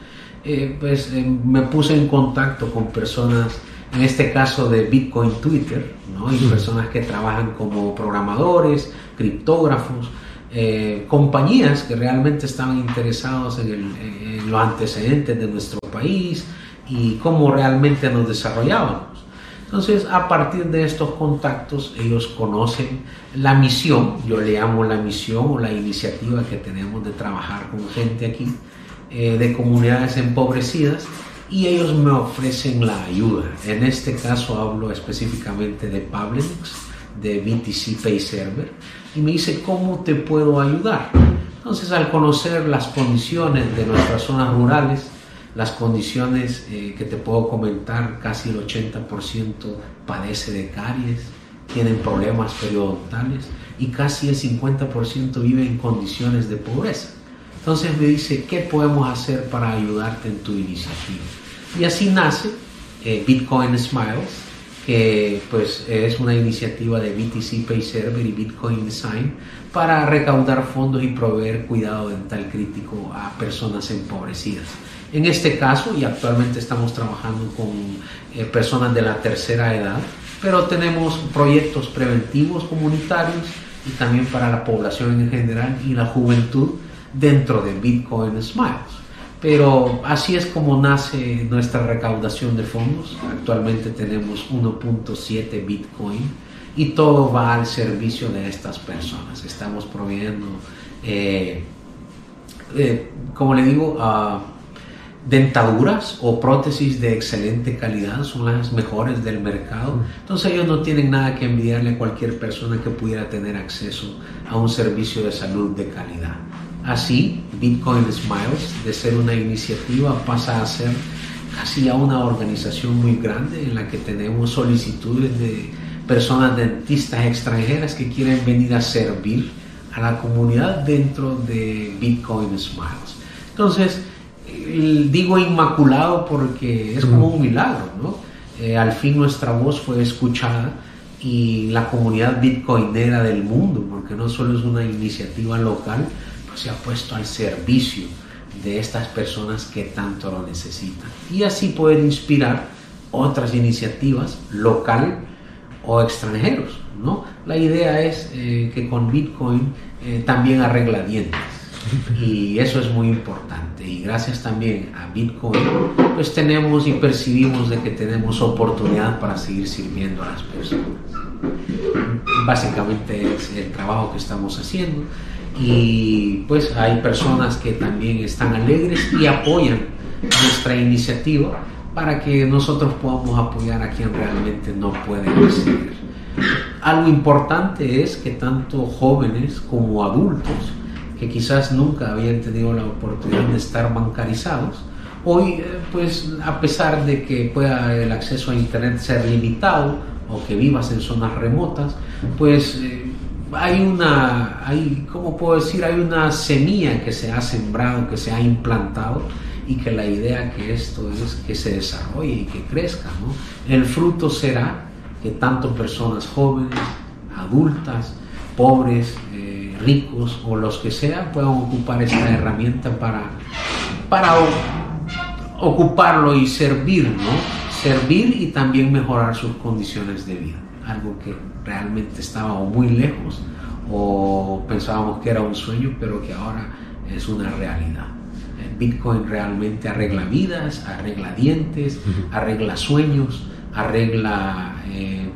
eh, pues eh, me puse en contacto con personas, en este caso de Bitcoin Twitter, ¿no? y personas que trabajan como programadores, criptógrafos, compañías que realmente estaban interesados en, en los antecedentes de nuestro país y cómo realmente nos desarrollábamos. Entonces, a partir de estos contactos, ellos conocen la misión, yo le llamo la misión o la iniciativa que tenemos de trabajar con gente aquí, eh, de comunidades empobrecidas, y ellos me ofrecen la ayuda. En este caso hablo específicamente de Pablenix, de BTC Pay Server, y me dice, ¿cómo te puedo ayudar? Entonces, al conocer las condiciones de nuestras zonas rurales, las condiciones eh, que te puedo comentar, casi el 80% padece de caries, tienen problemas periodontales y casi el 50% vive en condiciones de pobreza. Entonces me dice, ¿qué podemos hacer para ayudarte en tu iniciativa? Y así nace eh, Bitcoin Smiles, que pues es una iniciativa de BTC Pay Server y Bitcoin Design para recaudar fondos y proveer cuidado dental crítico a personas empobrecidas. En este caso, y actualmente estamos trabajando con eh, personas de la tercera edad, pero tenemos proyectos preventivos comunitarios y también para la población en general y la juventud dentro de Bitcoin Smiles. Pero así es como nace nuestra recaudación de fondos. Actualmente tenemos 1.7 Bitcoin y todo va al servicio de estas personas. Estamos proveyendo, eh, eh, como le digo, a dentaduras o prótesis de excelente calidad, son las mejores del mercado. Entonces ellos no tienen nada que envidiarle a cualquier persona que pudiera tener acceso a un servicio de salud de calidad. Así, Bitcoin Smiles, de ser una iniciativa, pasa a ser casi ya una organización muy grande en la que tenemos solicitudes de personas dentistas extranjeras que quieren venir a servir a la comunidad dentro de Bitcoin Smiles. Entonces, digo inmaculado porque es como un milagro, ¿no? Eh, al fin nuestra voz fue escuchada y la comunidad bitcoinera del mundo, porque no solo es una iniciativa local, pues se ha puesto al servicio de estas personas que tanto lo necesitan. Y así pueden inspirar otras iniciativas local o extranjeros, ¿no? La idea es eh, que con Bitcoin eh, también arregla dientes y eso es muy importante. Y gracias también a Bitcoin, pues tenemos y percibimos de que tenemos oportunidad para seguir sirviendo a las personas. Básicamente es el trabajo que estamos haciendo y pues hay personas que también están alegres y apoyan nuestra iniciativa para que nosotros podamos apoyar a quien realmente no puede recibir. Algo importante es que tanto jóvenes como adultos que quizás nunca habían tenido la oportunidad de estar bancarizados, hoy eh, pues a pesar de que pueda el acceso a internet ser limitado o que vivas en zonas remotas, pues eh, hay una, hay, ¿cómo puedo decir? Hay una semilla que se ha sembrado, que se ha implantado y que la idea que esto es que se desarrolle y que crezca, ¿no? El fruto será que tanto personas jóvenes, adultas, pobres, ricos o los que sean puedan ocupar esta herramienta para, para ocuparlo y servir, ¿no? Servir y también mejorar sus condiciones de vida. Algo que realmente estaba muy lejos o pensábamos que era un sueño, pero que ahora es una realidad. Bitcoin realmente arregla vidas, arregla dientes, arregla sueños, arregla eh,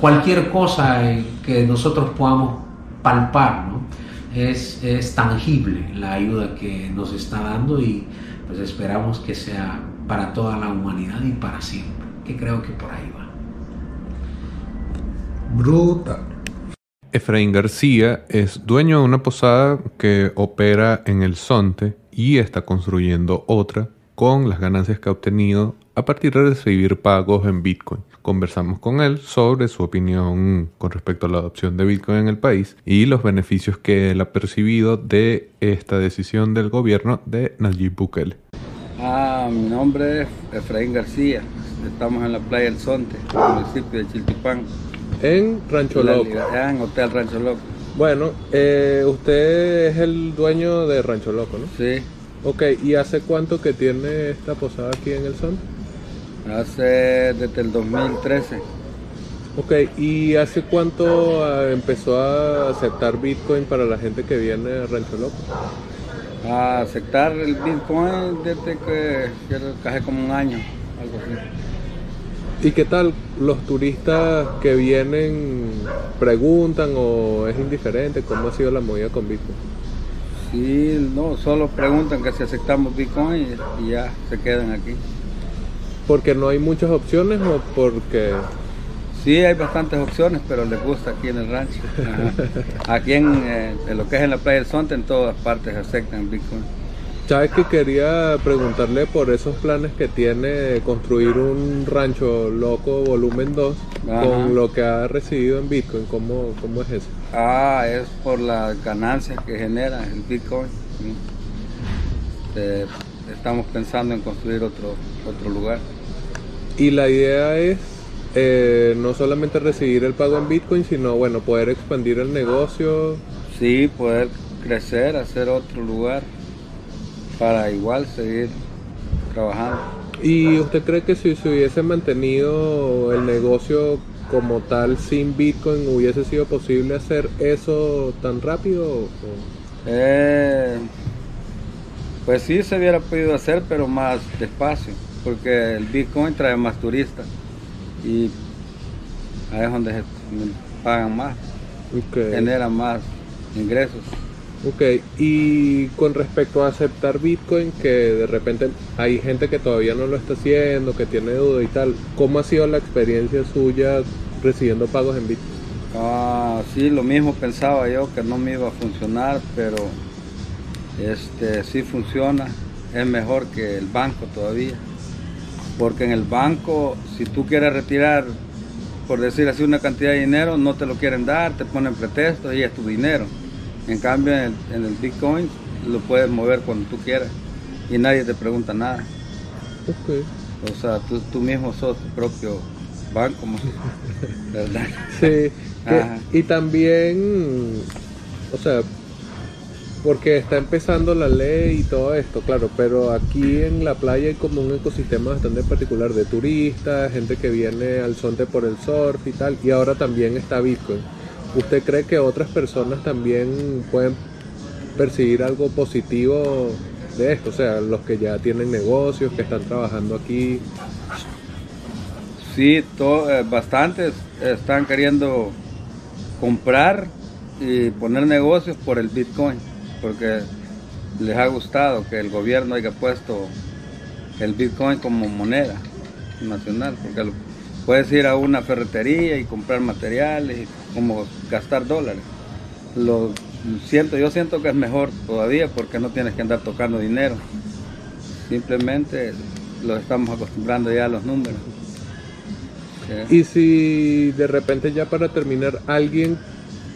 cualquier cosa que nosotros podamos palpar, ¿no? es, es tangible la ayuda que nos está dando y pues esperamos que sea para toda la humanidad y para siempre, que creo que por ahí va. Brutal. Efraín García es dueño de una posada que opera en el Sonte y está construyendo otra con las ganancias que ha obtenido a partir de recibir pagos en Bitcoin. Conversamos con él sobre su opinión con respecto a la adopción de Bitcoin en el país y los beneficios que él ha percibido de esta decisión del gobierno de Nayib Bukele. Ah, mi nombre es Efraín García. Estamos en la playa El Sonte, en el municipio de Chiltipán. En Rancho Loco. En Hotel Rancho Loco. Bueno, eh, usted es el dueño de Rancho Loco, ¿no? Sí. Ok, ¿y hace cuánto que tiene esta posada aquí en el Sonte? Hace desde el 2013. Ok, ¿y hace cuánto ah, empezó a aceptar Bitcoin para la gente que viene a Rancho Loco? A aceptar el Bitcoin desde que, casi como un año, algo así. ¿Y qué tal? ¿Los turistas que vienen preguntan o es indiferente? ¿Cómo ha sido la movida con Bitcoin? Sí, no, solo preguntan que si aceptamos Bitcoin y ya se quedan aquí porque no hay muchas opciones o porque Sí, hay bastantes opciones, pero les gusta aquí en el rancho. Aquí eh, en, lo que es en la playa del Sonte, en todas partes aceptan Bitcoin. Sabes que quería preguntarle por esos planes que tiene de construir un rancho loco volumen 2 Ajá. con lo que ha recibido en Bitcoin. ¿Cómo, cómo es eso? Ah, es por las ganancias que genera el Bitcoin. sí. Eh, estamos pensando en construir otro, otro lugar. Y la idea es eh, no solamente recibir el pago en Bitcoin, sino bueno, poder expandir el negocio. Sí, poder crecer, hacer otro lugar para igual seguir trabajando. ¿Y usted cree que si se hubiese mantenido el negocio como tal sin Bitcoin, hubiese sido posible hacer eso tan rápido? o- Eh, pues sí se hubiera podido hacer, pero más despacio, porque el Bitcoin trae más turistas y ahí es donde se pagan más, generan más ingresos. Ok, y con respecto a aceptar Bitcoin, que de repente hay gente que todavía no lo está haciendo, que tiene duda y tal, ¿cómo ha sido la experiencia suya recibiendo pagos en Bitcoin? Ah, sí, lo mismo pensaba yo que no me iba a funcionar, pero este sí funciona, es mejor que el banco todavía. Porque en el banco, si tú quieres retirar, por decir así, una cantidad de dinero, no te lo quieren dar, te ponen pretextos y es tu dinero. En cambio, en el, en el Bitcoin lo puedes mover cuando tú quieras y nadie te pregunta nada. Ok. O sea, tú, tú mismo sos tu propio banco. ¿verdad? Sí, que- y también, o sea, porque está empezando la ley y todo esto, claro, pero aquí en la playa hay como un ecosistema bastante particular de turistas, gente que viene al sonte por el surf y tal, y ahora también está Bitcoin. ¿Usted cree que otras personas también pueden percibir algo positivo de esto? O sea, los que ya tienen negocios, que están trabajando aquí. Sí, to- eh, bastantes están queriendo comprar y poner negocios por el Bitcoin, porque les ha gustado que el gobierno haya puesto el Bitcoin como moneda nacional, porque puedes ir a una ferretería y comprar materiales, y como gastar dólares. Lo siento, yo siento que es mejor todavía porque no tienes que andar tocando dinero. Simplemente lo estamos acostumbrando ya a los números. Y si de repente ya para terminar, alguien,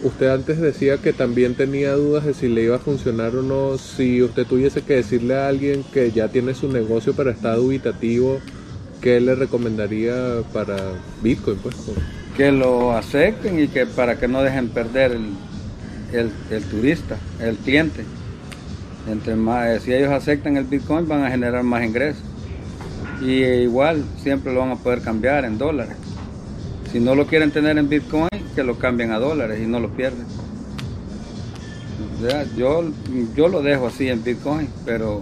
usted antes decía que también tenía dudas de si le iba a funcionar o no, si usted tuviese que decirle a alguien que ya tiene su negocio pero está dubitativo, ¿qué le recomendaría para Bitcoin? Pues? que lo acepten y que para que no dejen perder el, el- el turista, el cliente. Entre más, eh, si ellos aceptan el Bitcoin van a generar más ingresos. Y eh, igual siempre lo van a poder cambiar en dólares. Si no lo quieren tener en Bitcoin, que lo cambien a dólares y no lo pierden. O sea, yo, yo lo dejo así en Bitcoin, pero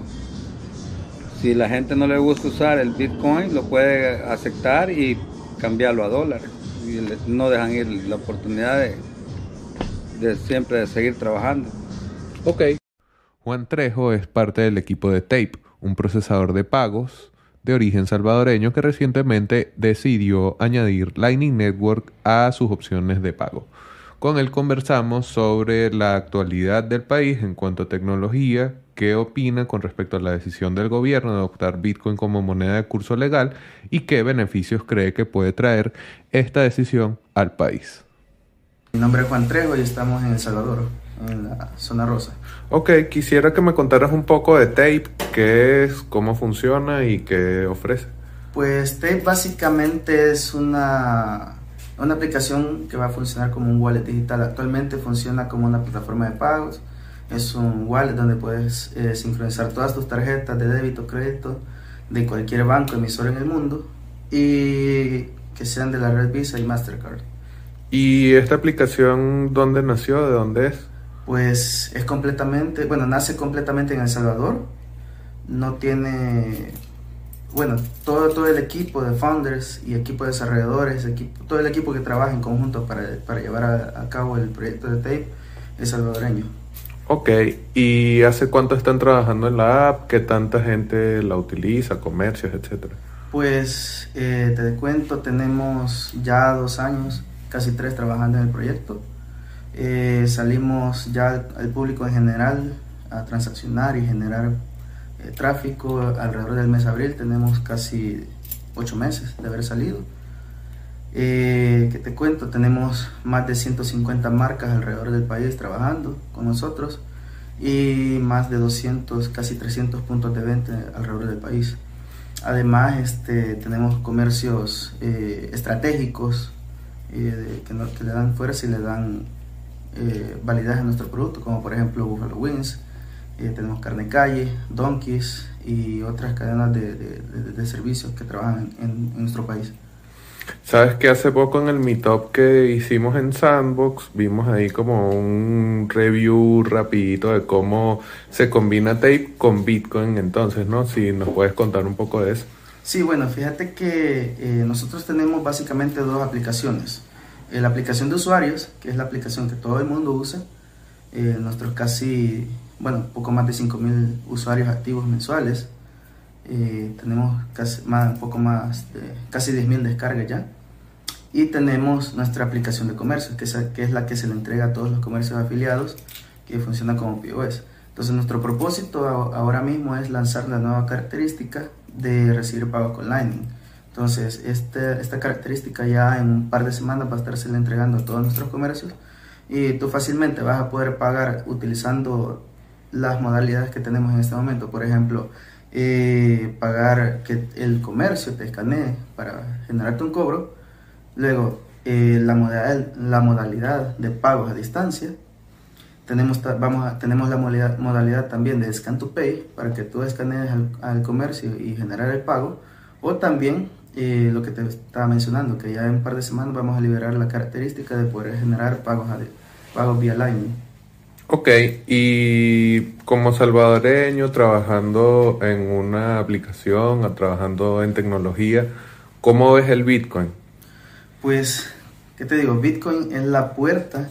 si la gente no le gusta usar el Bitcoin, lo puede aceptar y cambiarlo a dólares. Y le- no dejan ir la oportunidad de, de siempre de seguir trabajando. Ok. Juan Trejo es parte del equipo de Tape, un procesador de pagos de origen salvadoreño que recientemente decidió añadir Lightning Network a sus opciones de pago. Con él conversamos sobre la actualidad del país en cuanto a tecnología, qué opina con respecto a la decisión del gobierno de adoptar Bitcoin como moneda de curso legal y qué beneficios cree que puede traer esta decisión al país. Mi nombre es Juan Trejo y estamos en El Salvador, en la zona rosa. Ok, quisiera que me contaras un poco de Tape, qué es, cómo funciona y qué ofrece. Pues Tape básicamente es una, una aplicación que va a funcionar como un wallet digital. Actualmente funciona como una plataforma de pagos. Es un wallet donde puedes eh, sincronizar todas tus tarjetas de débito, crédito de cualquier banco emisor en el mundo y que sean de la red Visa y Mastercard. ¿Y esta aplicación dónde nació? ¿De dónde es? Pues es completamente, bueno, nace completamente en El Salvador. No tiene, bueno, todo, todo el equipo de founders y equipo de desarrolladores, equipo, todo el equipo que trabaja en conjunto para, para llevar a, a cabo el proyecto de Tape es salvadoreño. Ok, ¿y hace cuánto están trabajando en la app? ¿Qué tanta gente la utiliza? ¿Comercios, etcétera? Pues eh, te cuento, tenemos ya dos años, casi tres trabajando en el proyecto. Eh, salimos ya al público en general a transaccionar y generar tráfico alrededor del mes de abril, tenemos casi ocho meses de haber salido. Eh, que te cuento, tenemos más de 150 marcas alrededor del país trabajando con nosotros y más de 200, casi 300 puntos de venta alrededor del país. Además, este, tenemos comercios eh, estratégicos eh, que, que, le dan fuerza y le dan eh, validez a nuestro producto, como por ejemplo Buffalo Wings, eh, tenemos Carne Calle, Donkeys y otras cadenas de, de, servicios que trabajan en, nuestro país. Sabes que hace poco en el meetup que hicimos en Sandbox vimos ahí como un review rapidito de cómo se combina Tape con Bitcoin entonces, ¿no? Si nos puedes contar un poco de eso. Sí, bueno, fíjate que eh, nosotros tenemos básicamente dos aplicaciones. Eh, la aplicación de usuarios, que es la aplicación que todo el mundo usa, nuestros casi bueno, poco más de 5.000 usuarios activos mensuales. Eh, tenemos casi, más, poco más de casi 10.000 descargas ya. Y tenemos nuestra aplicación de comercio, que es, que es la que se le entrega a todos los comercios afiliados, que funciona como POS. Entonces nuestro propósito ahora mismo es lanzar la nueva característica de recibir pagos con Lightning. Entonces este, esta característica ya en un par de semanas va a estarse entregando a todos nuestros comercios y tú fácilmente vas a poder pagar utilizando las modalidades que tenemos en este momento. Por ejemplo, eh, pagar que el comercio te escanee para generarte un cobro. Luego, eh, la, modalidad, la modalidad de pagos a distancia. Tenemos, vamos a, tenemos la modalidad, modalidad también de Scan to Pay para que tú escanees al, comercio y generar el pago. O también eh, lo que te estaba mencionando, que ya en un par de semanas vamos a liberar la característica de poder generar pagos, a, pagos vía Lightning. Ok, y como salvadoreño, trabajando en una aplicación, trabajando en tecnología, ¿cómo ves el Bitcoin? Pues, ¿qué te digo? Bitcoin es la puerta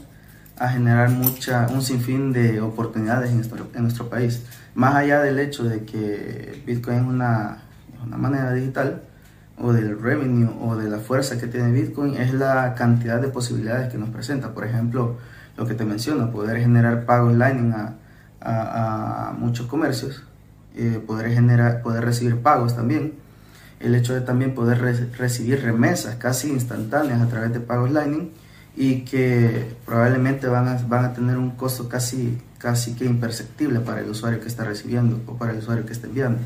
a generar mucha, un sinfín de oportunidades en nuestro, en nuestro país. Más allá del hecho de que Bitcoin es una, una moneda digital, o del revenue, o de la fuerza que tiene Bitcoin, es la cantidad de posibilidades que nos presenta. Por ejemplo, lo que te menciono, poder generar pagos Lightning a, a, muchos comercios, eh, poder, generar, poder recibir pagos también, el hecho de también poder recibir remesas casi instantáneas a través de pagos Lightning y que probablemente van a, van a tener un costo casi, casi que imperceptible para el usuario que está recibiendo o para el usuario que está enviando.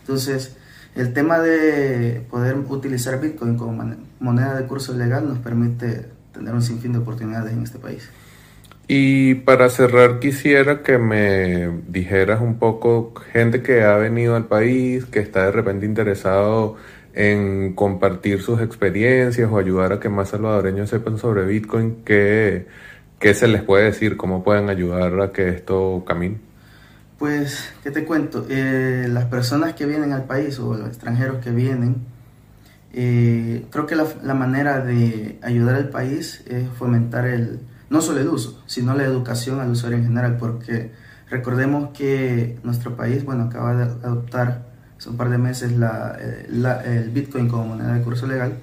Entonces, el tema de poder utilizar Bitcoin como moneda de curso legal nos permite tener un sinfín de oportunidades en este país. Y para cerrar quisiera que me dijeras un poco gente que ha venido al país, que está de repente interesado en compartir sus experiencias o ayudar a que más salvadoreños sepan sobre Bitcoin, ¿qué, qué se les puede decir? ¿Cómo pueden ayudar a que esto camine? Pues, ¿qué te cuento? Eh, las personas que vienen al país o los extranjeros que vienen, eh, creo que la, la manera de ayudar al país es fomentar el no solo el uso, sino la educación al usuario en general, porque recordemos que nuestro país, bueno, acaba de adoptar hace un par de meses eh, el Bitcoin como moneda de curso legal,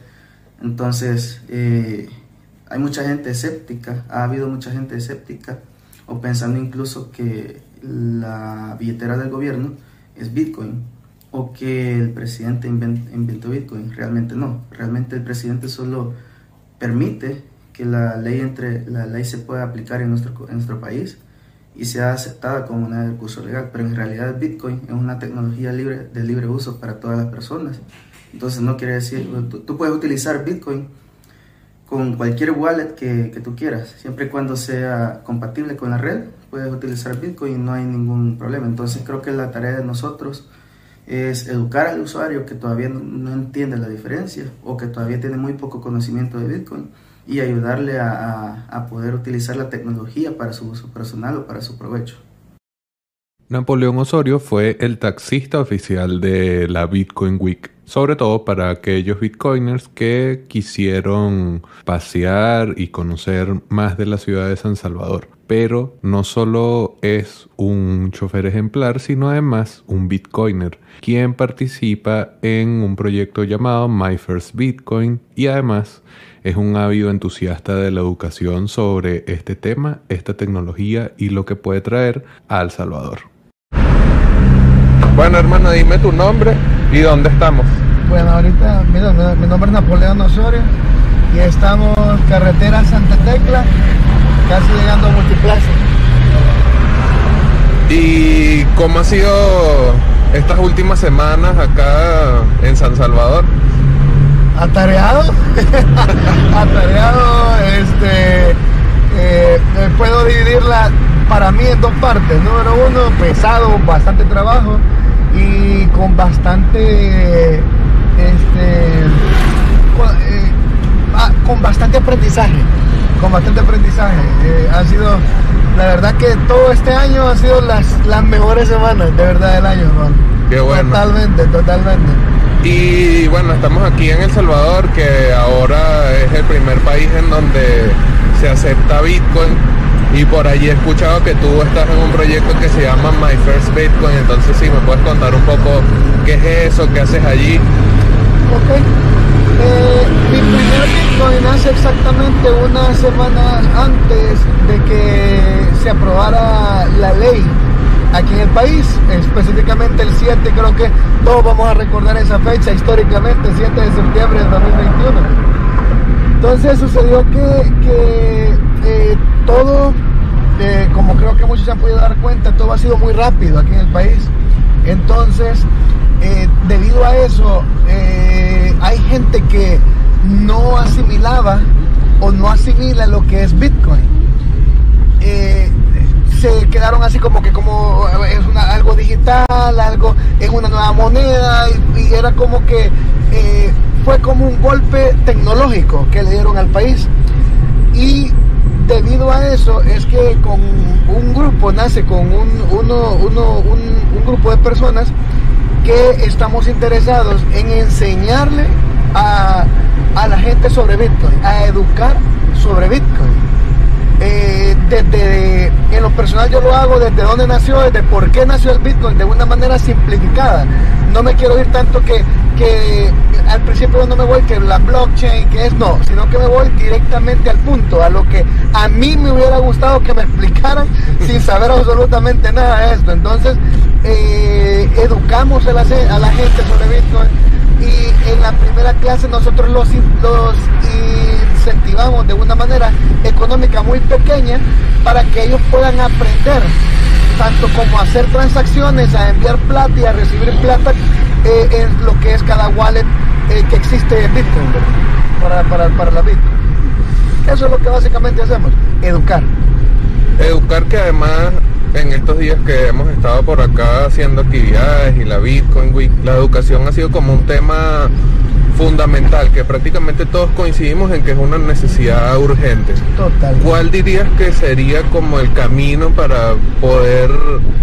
entonces hay mucha gente escéptica, ha habido mucha gente escéptica, o pensando incluso que la billetera del gobierno es Bitcoin, o que el presidente inventó Bitcoin, realmente no, realmente el presidente solo permite que la ley, entre, la ley se pueda aplicar en nuestro, en nuestro país y sea aceptada como moneda de curso legal, pero en realidad Bitcoin es una tecnología libre, de libre uso para todas las personas. Entonces no quiere decir, tú, puedes utilizar Bitcoin con cualquier wallet que, que, tú quieras, siempre y cuando sea compatible con la red, puedes utilizar Bitcoin y no hay ningún problema. Entonces creo que la tarea de nosotros es educar al usuario que todavía no, entiende la diferencia o que todavía tiene muy poco conocimiento de Bitcoin y ayudarle a, poder utilizar la tecnología para su uso personal o para su provecho. Napoleón Osorio fue el taxista oficial de la Bitcoin Week, sobre todo para aquellos bitcoiners que quisieron pasear y conocer más de la ciudad de San Salvador. Pero no solo es un chofer ejemplar, sino además un bitcoiner, quien participa en un proyecto llamado My First Bitcoin y además es un ávido entusiasta de la educación sobre este tema, esta tecnología y lo que puede traer a El Salvador. Bueno, hermano, dime tu nombre y dónde estamos. Bueno, ahorita, mira, mi nombre es Napoleón Osorio y estamos carretera Santa Tecla, casi llegando a Multiplaza. ¿Y cómo ha sido estas últimas semanas acá en San Salvador? Atareado, atareado, este, eh, puedo dividirla para mí en dos partes. Número uno, pesado, bastante trabajo y con bastante, este, eh, ah, con, bastante aprendizaje, con bastante aprendizaje. Eh, ha sido, la verdad que todo este año ha sido las, las mejores semanas, de verdad, del año, hermano. Qué bueno. Totalmente, totalmente. Y bueno, estamos aquí en El Salvador, que ahora es el primer país en donde se acepta Bitcoin. Y por allí he escuchado que tú estás en un proyecto que se llama My First Bitcoin. Entonces, sí, me puedes contar un poco qué es eso, qué haces allí. Ok. Eh, mi primer Bitcoin nace exactamente una semana antes de que se aprobara la ley aquí en el país, específicamente el 7, creo que todos vamos a recordar esa fecha históricamente, 7 de septiembre del 2021. Entonces sucedió que, eh, todo, eh, como creo que muchos se han podido dar cuenta, todo ha sido muy rápido aquí en el país. Entonces, eh, debido a eso, hay gente que no asimilaba o no asimila lo que es Bitcoin se quedaron así como que como es algo digital, algo es una nueva moneda y, era como que eh, fue como un golpe tecnológico que le dieron al país. Y debido a eso es que con un grupo, nace con un, uno, uno, un, grupo de personas que estamos interesados en enseñarle a, a la gente sobre Bitcoin, a educar sobre Bitcoin eh, desde, en lo personal yo lo hago desde dónde nació, desde por qué nació el Bitcoin, de una manera simplificada. No me quiero ir tanto que, que al principio no me voy que la blockchain, que es no, sino que me voy directamente al punto, a lo que a mí me hubiera gustado que me explicaran sin saber absolutamente nada de esto. Entonces, eh, educamos a la, a la gente sobre Bitcoin y en la primera clase nosotros los, los incentivamos de una manera económica muy pequeña para que ellos puedan aprender tanto como hacer transacciones, a enviar plata y a recibir plata eh, en lo que es cada wallet eh, que existe en Bitcoin para, para, para la Bitcoin. Eso es lo que básicamente hacemos, educar. Educar que además en estos días que hemos estado por acá haciendo actividades y la Bitcoin Week, la educación ha sido como un tema fundamental, que prácticamente todos coincidimos en que es una necesidad urgente. Total. ¿Cuál dirías que sería como el camino para poder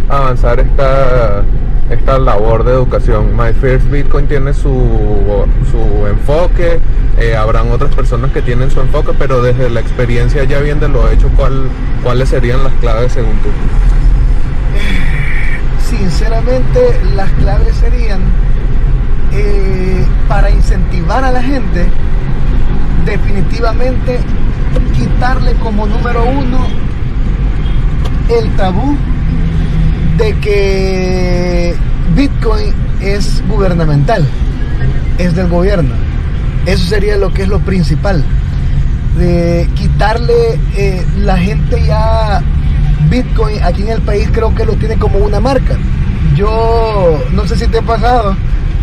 avanzar esta, esta labor de educación? My First Bitcoin tiene su, su enfoque, eh, habrán otras personas que tienen su enfoque, pero desde la experiencia ya lo hecho, ¿cuál, ¿cuáles serían las claves según tú? Sinceramente, las claves serían eh, para incentivar a la gente, definitivamente quitarle como número uno el tabú de que Bitcoin es gubernamental, es del gobierno. Eso sería lo que es lo principal. De quitarle eh, la gente ya Bitcoin aquí en el país creo que lo tiene como una marca. Yo no sé si te ha pasado,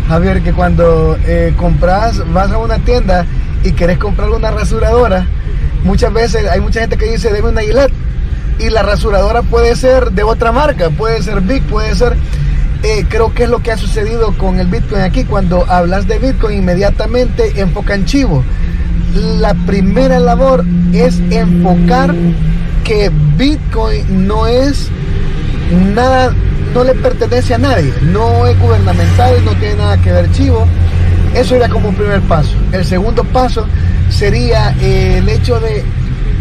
Javier, que cuando eh, compras, vas a una tienda y querés comprar una rasuradora, muchas veces hay mucha gente que dice, debe una Gillette. Y la rasuradora puede ser de otra marca, puede ser Big, puede ser... Eh, creo que es lo que ha sucedido con el Bitcoin aquí. Cuando hablas de Bitcoin, inmediatamente enfocan chivo. La primera labor es enfocar que Bitcoin no es nada no le pertenece a nadie, no es gubernamental, no tiene nada que ver chivo. Eso era como un primer paso. El segundo paso sería eh, el hecho de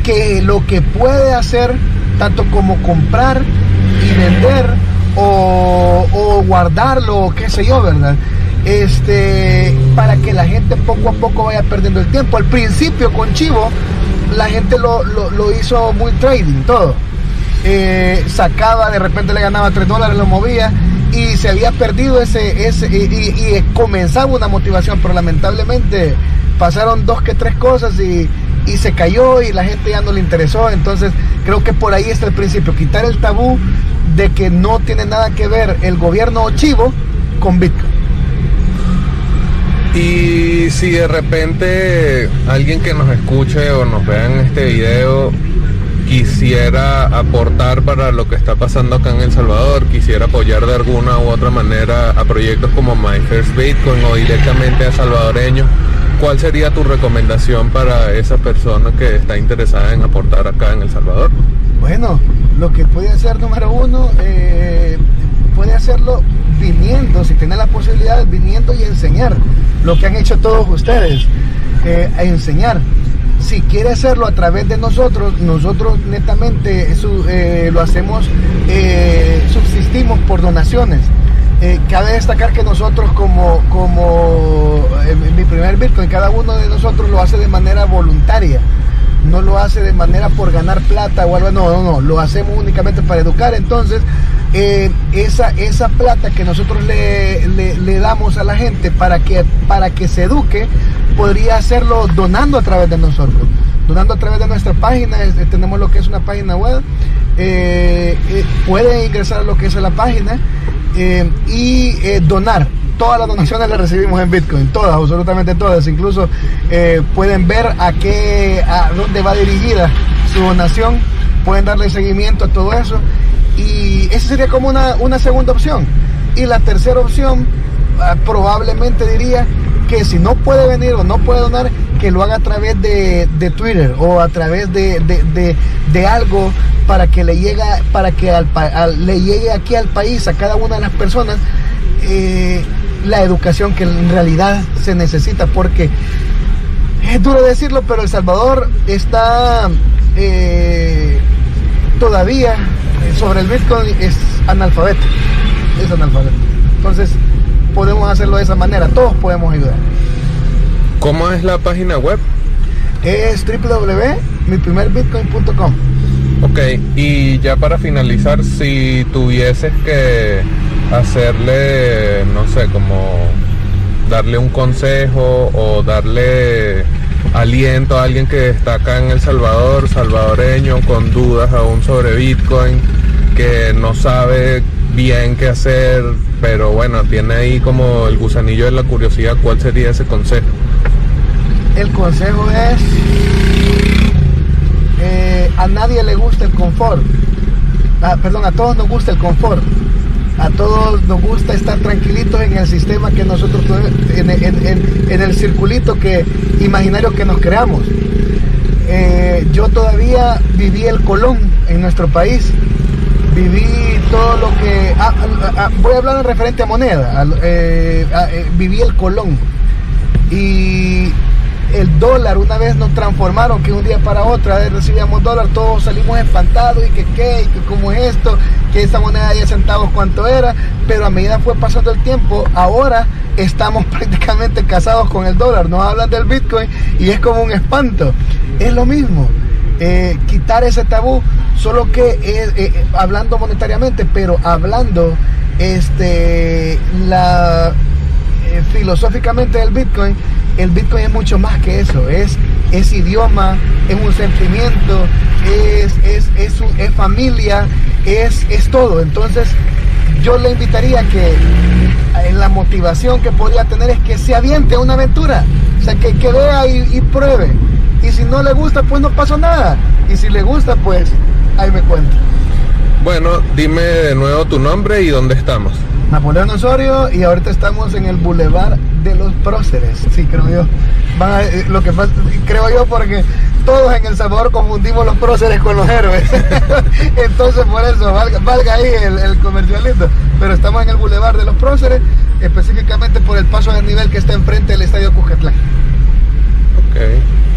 que lo que puede hacer, tanto como comprar y vender o, guardarlo, o qué sé yo, ¿verdad? Este, para que la gente poco a poco vaya perdiendo el tiempo. Al principio con Chivo, la gente lo, lo hizo muy trading, todo eh, sacaba, de repente le ganaba 3 dólares, lo movía y se había perdido ese, ese y, comenzaba una motivación, pero lamentablemente pasaron dos que tres cosas y, y se cayó y la gente ya no le interesó. Entonces creo que por ahí está el principio, quitar el tabú de que no tiene nada que ver el gobierno chivo con Bitcoin. Y si de repente alguien que nos escuche o nos vea en este video quisiera aportar para lo que está pasando acá en El Salvador, quisiera apoyar de alguna u otra manera a proyectos como My First Bitcoin o directamente a salvadoreños, ¿cuál sería tu recomendación para esa persona que está interesada en aportar acá en El Salvador? Bueno, lo que puede hacer número uno, eh, puede hacerlo viniendo, si tiene la posibilidad, viniendo y enseñar lo que han hecho todos ustedes, eh, enseñar si quiere hacerlo a través de nosotros, nosotros netamente eh, lo hacemos, subsistimos por donaciones. Eh, cabe destacar que nosotros como, como mi primer Bitcoin, cada uno de nosotros lo hace de manera voluntaria no lo hace de manera por ganar plata o algo, no, no, no, lo hacemos únicamente para educar. Entonces, esa, esa plata que nosotros le, le, damos a la gente para que, para que se eduque, podría hacerlo donando a través de nosotros, donando a través de nuestra página, tenemos lo que es una página web, eh, eh, puede ingresar a lo que es la página eh, y donar. Todas las donaciones las recibimos en Bitcoin, todas, absolutamente todas. Incluso pueden ver a qué, a dónde va dirigida su donación, pueden darle seguimiento a todo eso. Y esa sería como una, una segunda opción. Y la tercera opción, ah, probablemente diría, que si no puede venir o no puede donar, que lo haga a través de, Twitter o a través de, algo para que le llegue, para que le llegue aquí al país, a cada una de las personas, eh, la educación que en realidad se necesita, porque es duro decirlo, pero El Salvador está eh, todavía sobre el Bitcoin es analfabeto, es analfabeto. Entonces, podemos hacerlo de esa manera, todos podemos ayudar. ¿Cómo es la página web? Es www.miprimerbitcoin.com. Ok, y ya para finalizar, si tuvieses que hacerle, no sé, como darle un consejo o darle aliento a alguien que está acá en El Salvador, salvadoreño, con dudas aún sobre Bitcoin, que no sabe bien qué hacer, pero bueno, tiene ahí como el gusanillo de la curiosidad, ¿cuál sería ese consejo? El consejo es, eh, a nadie le gusta el confort, ah, perdón, a todos nos gusta el confort, a todos nos gusta estar tranquilitos en el sistema que nosotros, en, el circulito que, imaginario que nos creamos. Eh, yo todavía viví el Colón en nuestro país viví todo lo que... Ah, ah, voy a hablar en referente a moneda. Eh, viví el colón. Y el dólar, una vez nos transformaron, que un día para otra recibíamos dólar, todos salimos espantados y que qué, y que cómo es esto, que esa moneda de 10 centavos cuánto era, pero a medida fue pasando el tiempo, ahora estamos prácticamente casados con el dólar, nos hablan del Bitcoin y es como un espanto, es lo mismo. Eh, quitar ese tabú, solo que eh, eh, hablando monetariamente, pero hablando este la filosóficamente del Bitcoin, el Bitcoin es mucho más que eso, es, es idioma, es un sentimiento, es, es, es, familia, es, es todo. Entonces, yo le invitaría que la motivación que podría tener es que se aviente a una aventura, o sea, que, que vea y pruebe y si no le gusta, pues no pasó nada. Y si le gusta, pues ahí me cuenta. Bueno, dime de nuevo tu nombre y dónde estamos. Napoleón Osorio y ahorita estamos en el Boulevard de los Próceres, sí, creo yo. Eh, lo que pasa, creo yo porque todos en El Salvador confundimos los próceres con los héroes. Entonces por eso, valga, ahí el, comercialito. Pero estamos en el Boulevard de los Próceres, específicamente por el paso de nivel que está enfrente del Estadio Cujatlán. Ok.